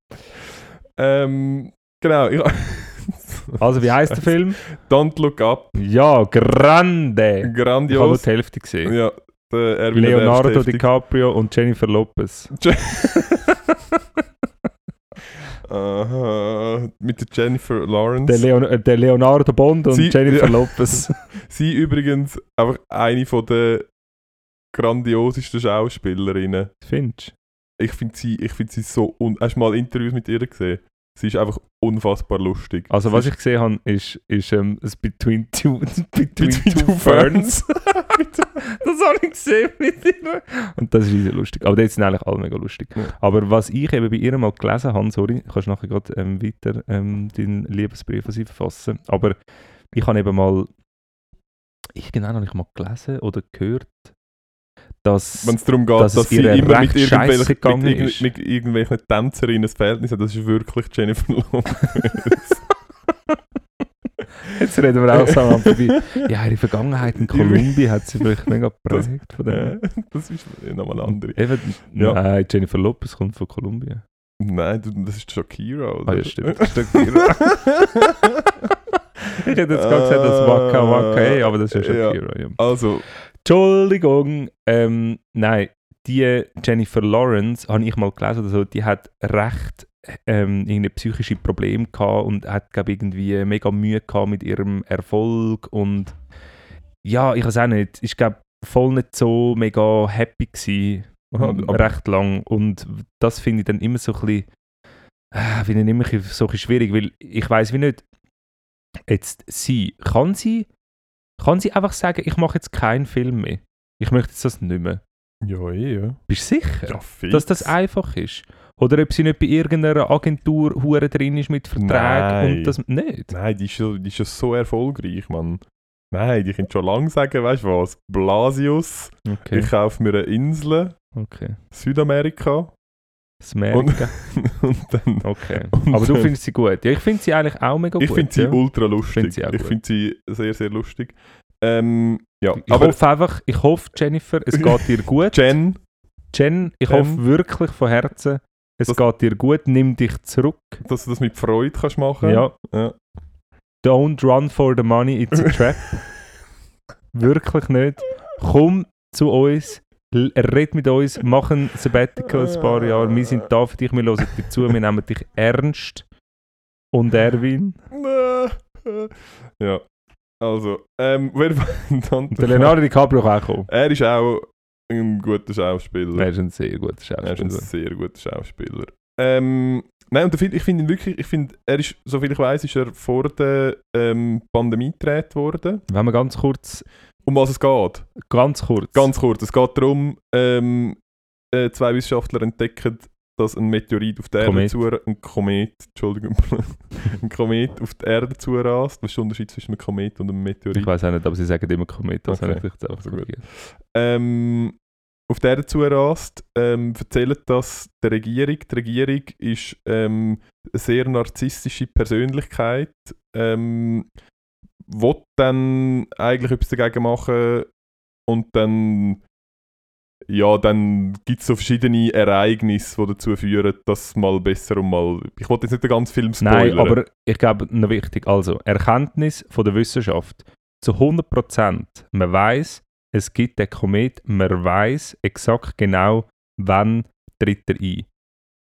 Ähm, genau. Ich, Also, wie heißt der Film? Don't Look Up. Ja, Grande. Ich habe nur Grandios. die Hälfte gesehen. Ja, hat Leonardo DiCaprio und Jennifer Lopez. Aha, mit der Jennifer Lawrence. Der, Leon äh, der Leonardo Bond und Sie- Jennifer. Lopez. Sie übrigens einfach eine von der grandiosesten Schauspielerinnen. Findest Ich finde sie, ich find sie so... Un Hast du mal Interviews mit ihr gesehen? Sie ist einfach unfassbar lustig. Also was ich gesehen habe, ist, ist ähm, das Between Two, between Between two Two Ferns. das habe ich gesehen mit ihr. Und das ist riesig lustig. Aber die sind eigentlich alle mega lustig. Ja. Aber was ich eben bei ihr mal gelesen habe, sorry, kannst du nachher gerade ähm, weiter ähm, deinen Liebesbrief an sie verfassen. Aber ich habe eben mal, irgendwann habe ich mal gelesen oder gehört, dass... Wenn es darum geht, dass dass, sie immer mit irgendwelchen, mit, mit, mit irgendwelchen Tänzerinnen ein Verhältnis hat, das ist wirklich Jennifer Lopez. Jetzt reden wir auch zusammen vorbei. Ja, ihre Vergangenheit in Kolumbien hat sie vielleicht mega geprägt von dem. Das ist nochmal eine andere. Eben, Ja. Nein, Jennifer Lopez kommt von Kolumbien. Nein, das ist Shakira, oder? Ah ja, stimmt. Das ist Shakira. ich hätte jetzt gerade gesagt, das Waka Waka, ey, aber das ist Ja. Shakira. Ja. Also, Entschuldigung, ähm, nein, die Jennifer Lawrence, habe ich mal gelesen, oder so, die hat recht ähm, irgendeine psychische Probleme gehabt und hat, glaube irgendwie mega Mühe gehabt mit ihrem Erfolg und ja, ich weiß auch nicht, ist, glaube voll nicht so mega happy gewesen, Aha, recht lang und das finde ich dann immer so ein bisschen, äh, finde ich immer so ein bisschen schwierig, weil ich weiß wie nicht, jetzt sie, kann sie, kann sie einfach sagen, ich mache jetzt keinen Film mehr, ich möchte jetzt das nicht mehr. ja, eh, ja. Bist du sicher? Ja, fix. dass das einfach ist. Oder ob sie nicht bei irgendeiner Agentur hure drin ist mit Verträgen Nein. und das nicht. Nein, die ist, ja, die ist ja so erfolgreich, Mann. Nein, die können schon lange sagen, weißt du was? Blasius, Okay, ich kaufe mir eine Insel, okay. Südamerika Das Merken. und dann. Okay. Und Aber du dann- findest sie gut. Ja, ich finde sie eigentlich auch mega Ich gut. finde sie ja. ultra Find lustig. auch ich finde sie sehr, sehr lustig. Ähm, ja, Ich aber hoffe einfach, ich hoffe, Jennifer, es geht dir gut. Jen, Jen, ich Jen. hoffe wirklich von Herzen, es Das- geht dir gut, nimm dich zurück. dass du das mit Freude kannst machen Ja. Ja. Don't run for the money, it's a trap. Wirklich nicht. Komm zu uns, red mit uns, mach ein Sabbatical ein paar Jahre. Wir sind da für dich, wir hören dir zu, wir nehmen dich ernst. Und Erwin. ja. Also, ähm, wer dann, der Leonardo DiCaprio kann auch kommen. Er ist auch ein guter Schauspieler. Er ist ein sehr guter Er ist ein Schauspieler. sehr guter Schauspieler. Ähm, nein, und Film, ich finde ihn wirklich, ich finde, er ist, soviel ich weiß, ist er vor der ähm, Pandemie gedreht worden. Wenn wir ganz kurz, Um was es geht? ganz kurz. Ganz kurz, es geht darum, ähm, äh, zwei Wissenschaftler entdecken, dass ein Meteorit auf die Erde Komet. zu ein Komet, Entschuldigung, ein Komet auf die Erde zurast. Was ist der Unterschied zwischen einem Komet und einem Meteorit? ich weiß auch nicht, aber sie sagen immer Komet, das Okay. habe ich vielleicht auch Also gut. ähm, auf der Erde zurast, ähm, erzählt das der Regierung. Die Regierung ist ähm, eine sehr narzisstische Persönlichkeit, ähm, will dann eigentlich etwas dagegen machen und dann ja, dann gibt es so verschiedene Ereignisse, die dazu führen, dass mal besser und mal... Ich wollte jetzt nicht den ganzen Film spoilern. Nein, aber ich glaube, noch wichtig, also Erkenntnis von der Wissenschaft. Zu 100%, man weiß, es gibt den Komet, man weiß exakt genau, wann tritt er ein.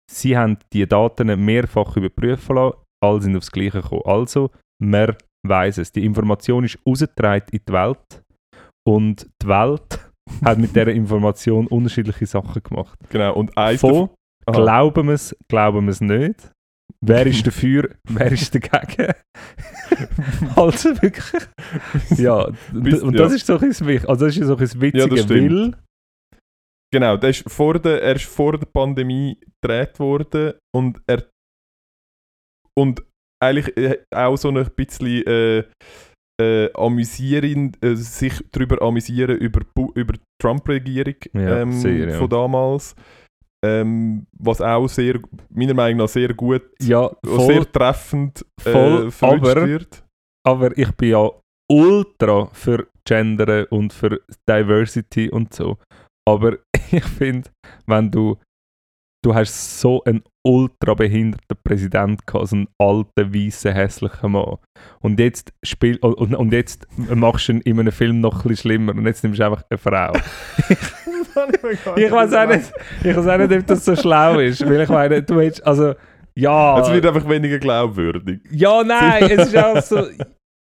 Sie haben die Daten mehrfach überprüfen lassen, alle sind aufs Gleiche gekommen. Also, man weiß es. Die Information ist rausgetragen in die Welt und die Welt hat mit dieser Information unterschiedliche Sachen gemacht. Genau, und eins Von. Glauben wir es, glauben wir es nicht. Wer ist dafür, wer ist dagegen? also wirklich. Ja, und, Bis- und ja. das ist so ein bisschen. Also das ist so ein bisschen Ja, das weil Genau, der ist vor der, er ist vor der Pandemie gedreht worden und er und eigentlich äh, auch so ein bisschen äh, äh, amüsieren, äh, sich darüber amüsieren über, über die Trump-Regierung Ja, ähm, sehr, ja. von damals. Ähm, was auch sehr, meiner Meinung nach sehr gut, ja, voll, sehr treffend äh, voll, aber- wird. aber ich bin ja ultra für Gender und für Diversity und so. Aber ich finde, wenn du du hast so einen ultra behinderten Präsident gehabt, so einen alten, weißen, hässlichen Mann. Und jetzt, spiel, und, und- und jetzt machst du ihn in einem Film noch ein bisschen schlimmer und jetzt nimmst du einfach eine Frau. ich weiß auch nicht, ich weiß auch nicht, ob das so schlau ist, weil ich meine, du hättest, also, ja, Es wird einfach weniger glaubwürdig. ja, nein, es ist auch so,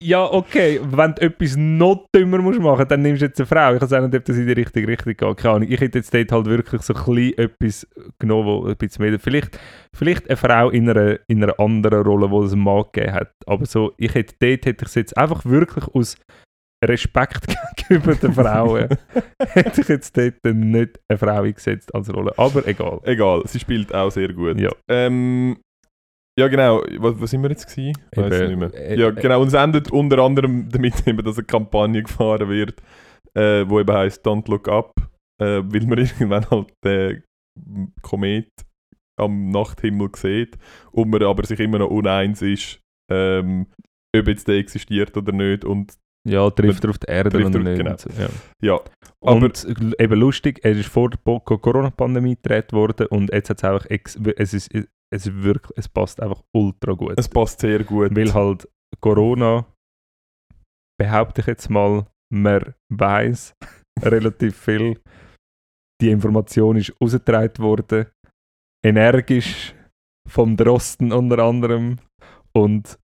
Ja, okay, wenn du etwas noch dümmer musst machen, dann nimmst du jetzt eine Frau. Ich weiß auch nicht, ob das in die richtige Richtung geht. Keine Ahnung. Ich hätte jetzt dort halt wirklich so ein bisschen etwas genommen, wo ein bisschen mehr... Vielleicht, vielleicht eine Frau in einer, in einer anderen Rolle, wo es einen Mann gegeben hat. Aber so, ich hätte dort hätte ich es jetzt einfach wirklich aus Respekt gegenüber den Frauen hätte ich jetzt dort nicht eine Frau eingesetzt als Rolle. Aber egal. Egal, sie spielt auch sehr gut. Ja. Ähm, ja, genau. Was, was sind wir jetzt gewesen? Ich weiß nicht mehr. äh, ja, äh, genau. Und es endet unter anderem damit, eben, dass eine Kampagne gefahren wird, äh, wo eben heißt Don't Look Up, äh, weil man irgendwann halt den Komet am Nachthimmel sieht und man aber sich immer noch uneins ist, ähm, ob jetzt der existiert oder nicht. Und Ja, trifft er auf die Erde Trifft oder er- nicht. genau. so, ja. ja, aber Und eben lustig, er ist vor der Corona-Pandemie gedreht worden und jetzt hat es einfach, ex es ist, es wirklich, es passt einfach ultra gut. es passt sehr gut. Weil halt Corona, behaupte ich jetzt mal, man weiß relativ viel. Die Information ist rausgetragen worden, energisch vom Drosten unter anderem und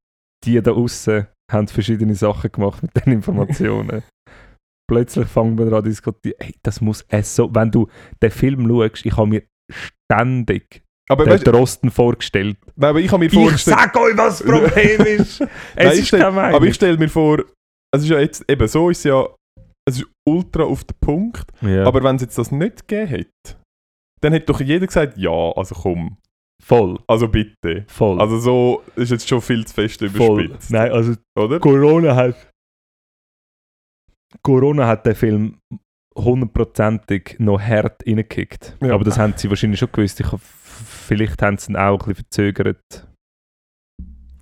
die da außen haben verschiedene Sachen gemacht mit den Informationen. Plötzlich fangen wir an zu diskutieren, hey, das muss es so, wenn du den Film schaust, ich habe mir ständig aber, den weißt, du, Drosten vorgestellt. nein, aber ich habe mir Ich vorgestellt... sag euch, was das Problem ist. es Nein, ich ist stell-. Aber ich stelle mir vor, es ist ja jetzt, eben so ist ja, es ist ultra auf den Punkt, ja. aber wenn es jetzt das nicht gegeben hätte, dann hätte doch jeder gesagt, ja, also komm, voll, also bitte. voll, Also so ist jetzt schon viel zu fest voll. überspitzt, Nein, also oder? Corona hat Corona hat den Film hundertprozentig noch hart reingekickt. Ja. Aber das haben sie wahrscheinlich schon gewusst. Ich, hab- vielleicht haben sie ihn auch ein bisschen verzögert.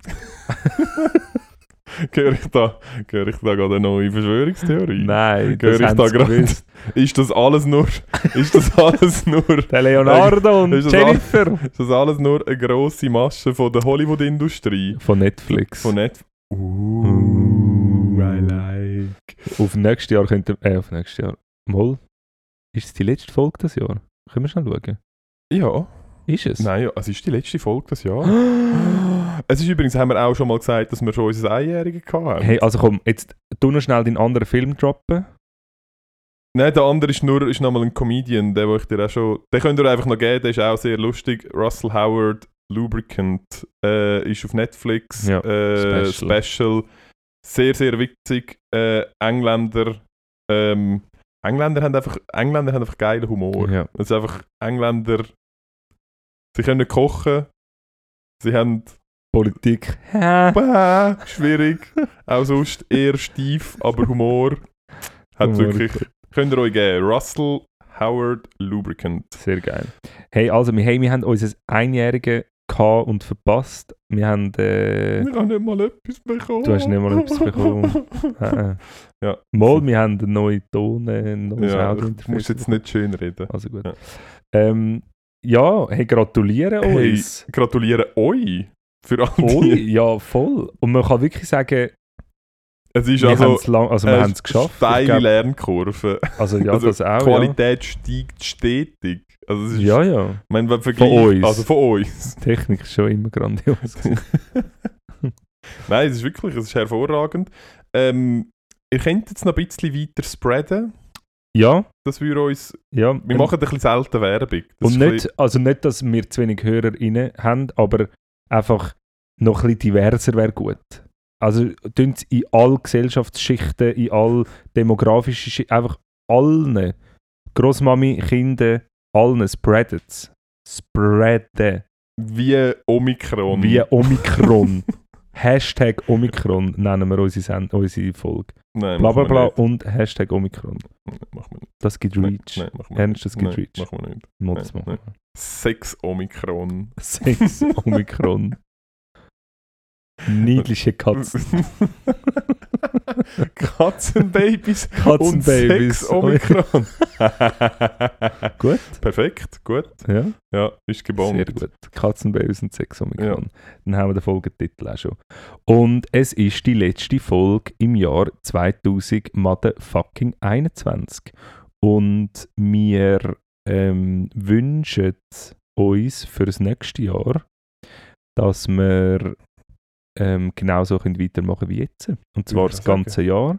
Gehöre ich da, gehöre ich da gerade eine neue Verschwörungstheorie? Nein, Gehöre das ich da gerade? Ist das alles nur, ist das alles nur, Der Leonardo und Ist Jennifer. ist das alles nur eine grosse Masche von der Hollywood-Industrie? Von Netflix. Von Netflix? Uh, I like. Auf nächstes Jahr könnte... Äh, auf nächstes Jahr. Mal. Ist es die letzte Folge das Jahr? Können wir schnell schauen? Ja. Ist es? Nein, ja, es ist die letzte Folge das Jahr. es ist übrigens, haben wir auch schon mal gesagt, dass wir schon unser Einjähriges hatten. Hey, also komm, jetzt tu noch schnell deinen anderen Film droppen. Nein, der andere ist nur ist nochmal ein Comedian, der, wo ich dir auch schon. Den könnt ihr einfach noch geben, der ist auch sehr lustig. Russell Howard, Lubricant, äh, ist auf Netflix. Ja, äh, Special. Special. Sehr, sehr witzig. Äh, Engländer. Ähm, Engländer haben einfach, Engländer haben einfach geilen Humor. Ja. Es ist einfach Engländer. Sie können kochen. Sie haben Politik. Bäh, schwierig. Auch sonst eher steif, aber Humor hat Humor wirklich. Könnt ihr euch geben. Russell Howard Lubricant. Sehr geil. Hey, also wir, hey, wir haben unser Einjährige gehabt und verpasst. Wir haben... Äh, Ich habe nicht mal etwas bekommen. Du hast nicht mal etwas bekommen. äh, äh. Ja. Mal, wir haben einen neuen Ton, äh, ein neues Ja, Audiointerface du musst jetzt nicht schön reden. Also gut. Ja. Ähm, ja, hey, gratulieren Hey, uns. gratuliere euch für all Ui, die. ja, voll. Und man kann wirklich sagen, Es ist wir haben also. es lang, also wir äh, haben es geschafft. Steile Lernkurve. also ja, also das auch. Die Qualität steigt stetig. Also es ist, Ja, ja. ja. Ich meine, wenn vergleicht- uns. Also von uns. Die Technik ist schon immer grandios. Nein, es ist wirklich, es ist hervorragend. Ähm, ihr könnt jetzt noch ein bisschen weiter spreaden, ja, dass wir uns. ja. Wir machen ein bisschen selten Werbung. Das Und nicht, also nicht, dass wir zu wenig HörerInnen haben, aber einfach noch ein bisschen diverser wäre gut. Also tun es in all Gesellschaftsschichten, in all demografischen Schichten, einfach allen, Großmami, Kinder, allen spreadet es. Spreaden. Wie Omikron. Wie Omikron. Hashtag Omikron nennen wir unsere, Send unsere Folge. Nein, Bla bla bla und Hashtag Omikron. Nein, Machen wir nicht. Das gibt Reach. nein, machen wir Ernst, nicht. das gibt Reach. Machen wir nicht. Mal Nein, machen. Sechs Omikron. Sechs Omikron. Niedliche Katzen. Katzenbabys und Katzenbabys. sechs Omikron. Gut. Perfekt, gut. Ja, Ja, ist gebombt. sehr gut. Katzenbabys und sechs Omikron. Dann haben wir den Folgetitel auch schon. Und es ist die letzte Folge im Jahr 2000 motherfucking 21. Und wir ähm, wünschen uns für das nächste Jahr, dass wir ähm, genauso können weitermachen wie jetzt. Und zwar das ganze Jahr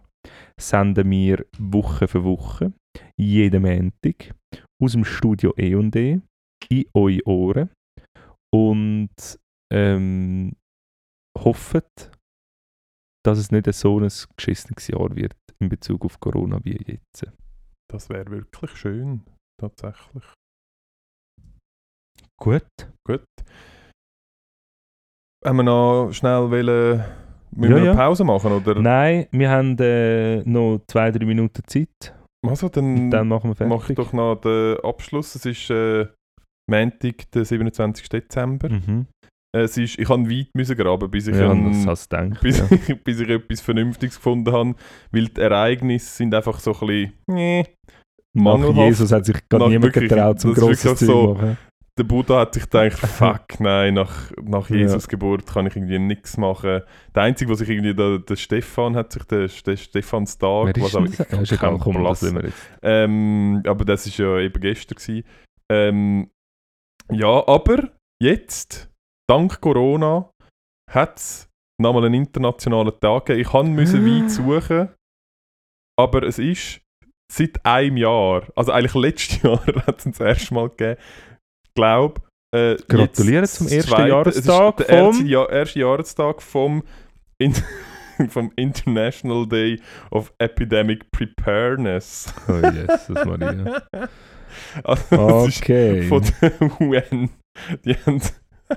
senden wir Woche für Woche, jeden Montag, aus dem Studio E&E in eure Ohren und ähm, hoffen, dass es nicht so ein geschissenes Jahr wird in Bezug auf Corona wie jetzt. Das wäre wirklich schön, tatsächlich. Gut. Gut. Haben wir noch schnell wollen, müssen Ja, wir ja. eine Pause machen, oder? Nein, wir haben äh, noch zwei, drei Minuten Zeit. Also, dann, Dann machen wir fertig. mache ich doch noch den Abschluss. Es ist äh, Montag, der 27. Dezember. Mhm. Es ist, ich habe weit müssen graben, bis ich, Ja, ein- das hast du gedacht. bis, ja. bis ich etwas Vernünftiges gefunden habe. Weil die Ereignisse sind einfach so ein bisschen... Nee. Nach mangelhaft. Jesus hat sich Nach niemand wirklich- getraut, zum grosses Zeug so- machen. Der Buddha hat sich gedacht, fuck, nein, nach, nach Ja. Jesus Geburt kann ich irgendwie nichts machen. Der Einzige, was ich irgendwie, der, der Stefan hat sich, der, der ist was das? ich Ja, ist egal, keinen komm, Platz. das lassen. Ähm, aber das ist ja eben gestern gewesen. Ähm, ja, aber jetzt, dank Corona, hat es nochmal einen internationalen Tag gegeben. Ich han müssen weit suchen, aber es ist seit einem Jahr, also eigentlich letztes Jahr hat es das erste Mal gegeben, glaube äh, Gratuliere zum ersten zweite- Jahrestag Es ist der erste, vom- ja, erste Jahrestag vom, In vom International Day of Epidemic Preparedness. Oh, Maria. Also, das ist Okay. von der UN. Die haben,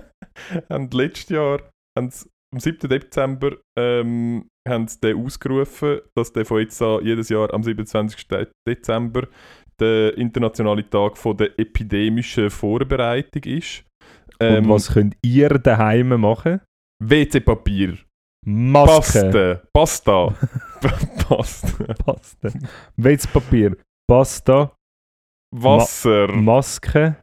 haben letztes Jahr, haben am 7. Dezember, ähm, haben sie den ausgerufen, dass der von jetzt an jedes Jahr am 27. De- Dezember der internationale Tag von der epidemischen Vorbereitung ist. Ähm, Und was könnt ihr daheim machen? WC-Papier, Maske. Pasta, Pasta, Pasta, Pasta. Weizpapier. Pasta. Wasser, Maske.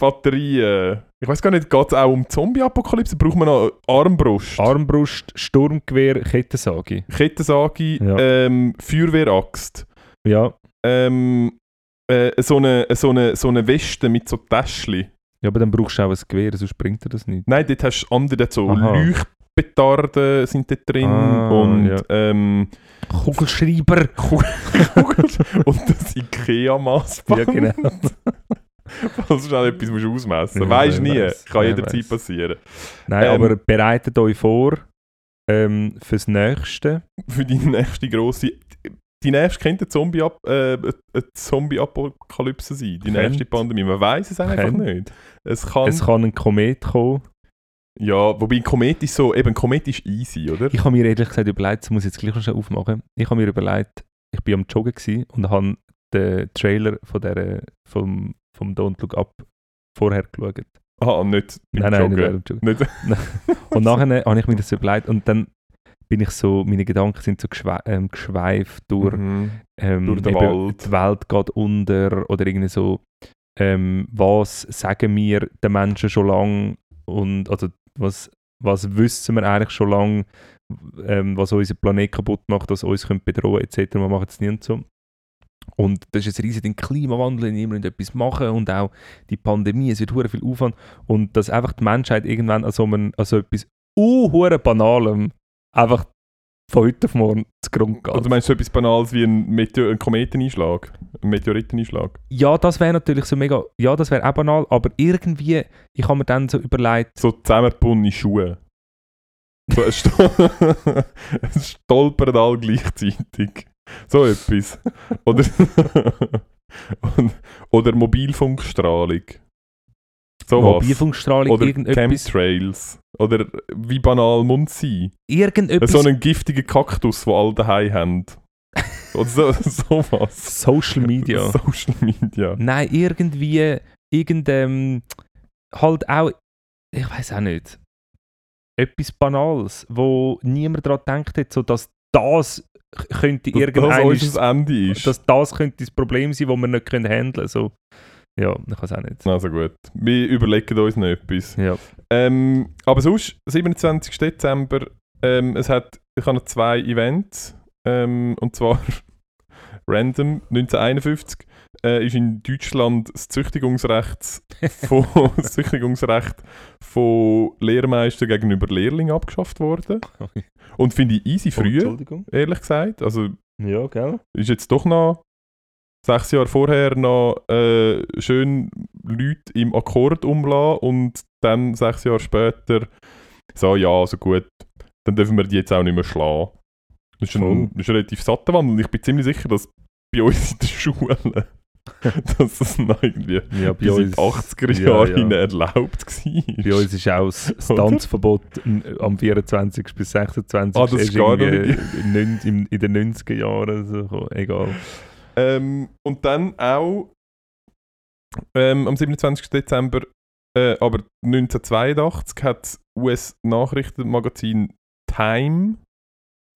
Batterien. Ich weiß gar nicht, geht es auch um Zombie-Apokalypse? Braucht man noch Armbrust? Armbrust. Sturmgewehr. Kettensage. Kettensage, Ja. ähm, Feuerwehraxt, Ja. ähm, äh, so, eine, so, eine, so eine Weste mit so Täschchen. Ja, aber dann brauchst du auch ein Gewehr, sonst bringt dir das nicht. Nein, dort hast du andere, so Aha. Leuchtpetarden sind dort drin Ah, und, ja. ähm, Kugelschreiber. und das Ikea-Maßband. Ja, genau. Falls du schnell etwas musst ausmessen musst. Wer nie, weiß, kann jederzeit passieren. Nein, Ähm, aber bereitet euch vor ähm, fürs Nächste. Für die nächste grosse... Die nächste könnte Zombie- äh, eine Zombie-Apokalypse sein. Die Könnte. nächste Pandemie. Man weiß es einfach Könnte. nicht. Es kann... Es kann ein Komet kommen. Ja, wobei ein Komet ist so, eben ein Komet ist easy, oder? Ich habe mir ehrlich gesagt überlegt, das muss ich jetzt gleich noch schnell aufmachen. Ich habe mir überlegt, ich bin am Joggen gewesen und habe den Trailer von der, vom, vom Don't Look Up vorher geschaut. Ah, nicht beim Nein, nein, nicht Joggen. Joggen. Nicht, Und nachher habe ich mir das überlegt und dann bin ich so, meine Gedanken sind so geschwe ähm, geschweift durch, Mhm. ähm, Durch den Wald. die Welt geht unter oder irgendwie so, ähm, was sagen wir den Menschen schon lange und also was, was wissen wir eigentlich schon lange, ähm, was unseren Planet kaputt macht, was uns könnte bedrohen etc. Wir machen es nie und so. Und das ist ein riesiges Klimawandel, niemand etwas machen und auch die Pandemie, es wird hure viel Aufwand und dass einfach die Menschheit irgendwann an so, einem, an so etwas uh, Banalem einfach von heute auf morgen zugrunde geht. Also meinst du so etwas Banales wie ein, Meteor ein Kometeneinschlag? Ein Meteoriteneinschlag? Ja, das wäre natürlich so mega, ja, das wäre auch banal, aber irgendwie, ich habe mir dann so überlegt, So zusammengebundene Schuhe. So ein, Sto ein stolpern all gleichzeitig. So etwas. Oder, oder Mobilfunkstrahlung. So was. Mobilfunkstrahlung, Oder irgendetwas, Chemtrails. Oder wie banal muss sein? irgendetwas, So einen giftigen Kaktus, den alle daheim haben. Oder so, sowas. Social Media. Social Media. Nein, irgendwie, irgend, ähm, halt auch, ich weiß auch nicht, etwas Banales, wo niemand daran denkt hat, so dass das könnte Dass das irgendein, unser Ende ist. dass das könnte das Problem sein, das wir nicht können handeln so. Ja, ich weiß auch nicht. also gut. Wir überlegen uns noch etwas. Ja. Ähm, aber sonst, 27. Dezember, ähm, es hat, ich habe noch zwei Events. Ähm, und zwar random. 1951 äh, ist in Deutschland das Züchtigungsrecht von, das Züchtigungsrecht von Lehrmeistern gegenüber Lehrlingen abgeschafft worden. Und finde ich easy Oh, früher, Entschuldigung. ehrlich gesagt. Also Ja, gell? ist jetzt doch noch sechs Jahre vorher noch äh, schön Leute im Akkord umlassen und dann sechs Jahre später so, ja, also gut, dann dürfen wir die jetzt auch nicht mehr schlagen. Das ist ein, Voll. das ist ein relativ satter Wandel und ich bin ziemlich sicher, dass bei uns in den Schulen dass das noch irgendwie Ja, bei bis in uns, die 80er ja, Jahre ja. hinein erlaubt war. bei uns ist auch das? Tanzverbot am 24. bis 26. Ah, das ist gar irgendwie in, in, in den 90er Jahren. So, gekommen. egal. Ähm, und dann auch ähm, am 27. Dezember, äh, aber 1982, hat das US-Nachrichtenmagazin Time,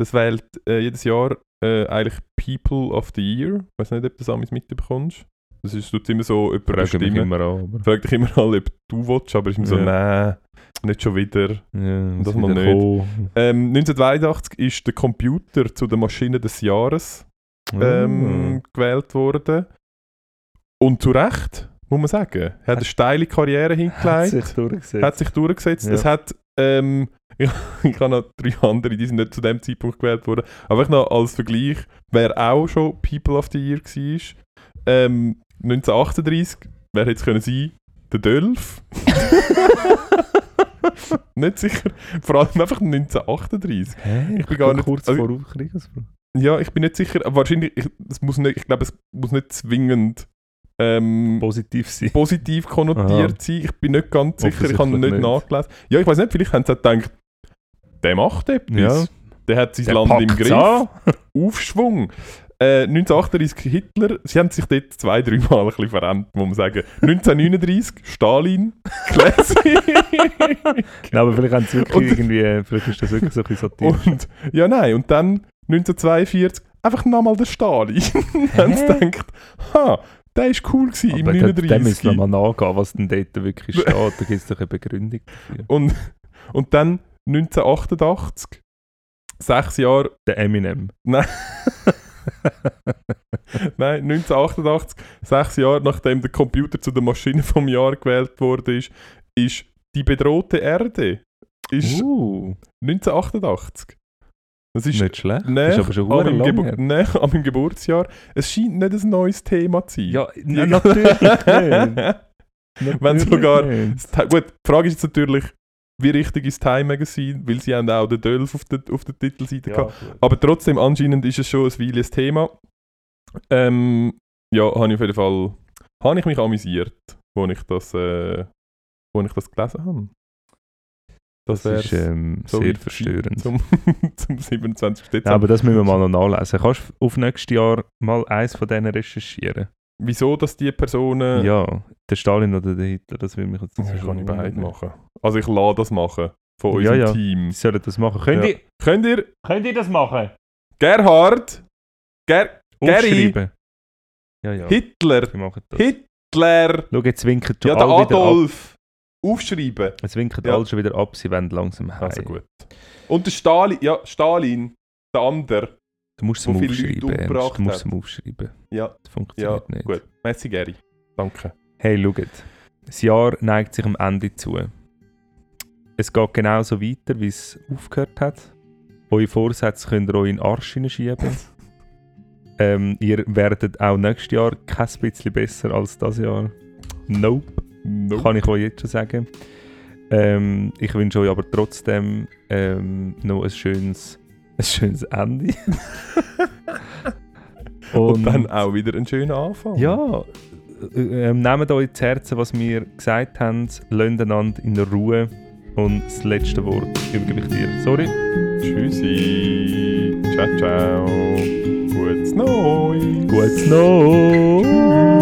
das wählt äh, jedes Jahr äh, eigentlich People of the Year. Ich weiß nicht, ob du das amigs mitbekommst. Das ist tut immer so jemand mich bestimmen. immer an. Aber, Frag dich immer mal, ob du willst, aber immer so, Ja. nein, nicht schon wieder. ja, Das mal nicht. Ähm, 1982 ist der Computer zu der Maschine des Jahres ähm, gewählt worden. Und zu Recht, muss man sagen. Er hat eine steile Karriere Hat hingelegt. sich durchgesetzt. Hat sich durchgesetzt. Ja. Es hat, ähm, ich, ich habe noch drei andere, die sind nicht zu dem Zeitpunkt gewählt worden. Aber ich noch als Vergleich, wer auch schon People of the Year war, ähm, 1938, wer hätte es können sein? Der Dölf. nicht sicher. Vor allem einfach 1938. Hä? Ich bin gar nicht- kurz also- vor Aufkriegsfrau. Ja, ich bin nicht sicher, wahrscheinlich, ich, es muss nicht, ich glaube, es muss nicht zwingend ähm, Positiv sein. positiv konnotiert Aha. sein. Ich bin nicht ganz sicher, ich habe nicht, nicht. nachgelesen. Ja, ich weiß nicht, vielleicht haben sie gedacht, der macht etwas. Ja. Der hat sein Der Land im Griff. an. Aufschwung. Äh, 1938 Hitler, sie haben sich dort zwei, drei Mal ein bisschen verändert, muss man sagen. 1939 Stalin, Classic. Ja, aber vielleicht haben sie wirklich Und- irgendwie, vielleicht ist das wirklich so ein bisschen satirisch. Und, ja, nein, und dann 1942 einfach nochmal der Stalin. haben sie gedacht, ha, der ist cool gewesen im Aber da- dem müssen wir 39. mal nachgehen, was denn dort wirklich steht. Da gibt es doch eine Begründung dafür. Und, und dann 1988, sechs Jahre, Der Eminem. nein, 1988, sechs Jahre nachdem der Computer zu der Maschine vom Jahr gewählt wurde, ist, ist die bedrohte Erde. Ist Uh, 1988. Das ist nicht schlecht. Nein, ist aber schon an meinem, Gebu nee, an meinem Geburtsjahr. Es scheint nicht ein neues Thema zu sein. Ja, na, natürlich nicht. Wenn sogar- nicht. Gut, die Frage ist jetzt natürlich, wie richtig ist Time Magazine, weil sie haben auch den Dölf auf der, auf der Titelseite gehabt. Ja, gut. Aber trotzdem, anscheinend ist es schon ein Weile ein Thema. Ähm, ja, habe ich auf jeden Fall, habe ich mich amüsiert, wo ich das, äh, wo ich das gelesen habe. Das, Das ist ähm, so sehr verstörend. zum, zum 27. Dezember. Ja, aber das müssen wir mal noch nachlesen. Kannst du auf nächstes Jahr mal eins von denen recherchieren? Wieso, dass die Personen... Ja, der Stalin oder der Hitler, das will mich jetzt Das kann ich beide machen. Also ich lade das machen. Von Ja, unserem ja. Team. Die sollen das machen. Könnt, Ja. ihr, Könnt ihr... könnt ihr das machen? Gerhard... Ger Gary? Aufschreiben. Ja, ja. Hitler... Hitler... Schau, jetzt winken schon Ja, der alle wieder ab. Adolf... Aufschreiben. Jetzt winken Ja. alle schon wieder ab, sie wollen langsam heim. Also gut. Und der Stalin... Ja, Stalin. Der andere. Du musst es aufschreiben, Ernst. Du musst es aufschreiben. Ja, Das ja, funktioniert nicht. gut. Merci, Gary. Danke. Hey, schaut. Das Jahr neigt sich am Ende zu. Es geht genauso weiter, wie es aufgehört hat. Eure Vorsätze könnt ihr euch in den Arsch hineinschieben. ähm, ihr werdet auch nächstes Jahr kein bisschen besser als das Jahr. Nope. Nope. Kann ich euch jetzt schon sagen. Ähm, ich wünsche euch aber trotzdem ähm, noch ein schönes, ein schönes Ende. Und, dann auch wieder einen schönen Anfang. Ja, äh, ähm, nehmt euch zu Herzen, was wir gesagt haben, lasst einander in Ruhe und das letzte Wort übergebe ich dir. Sorry. Tschüssi. Ciao, ciao. Gutes Neues. Gutes Neues.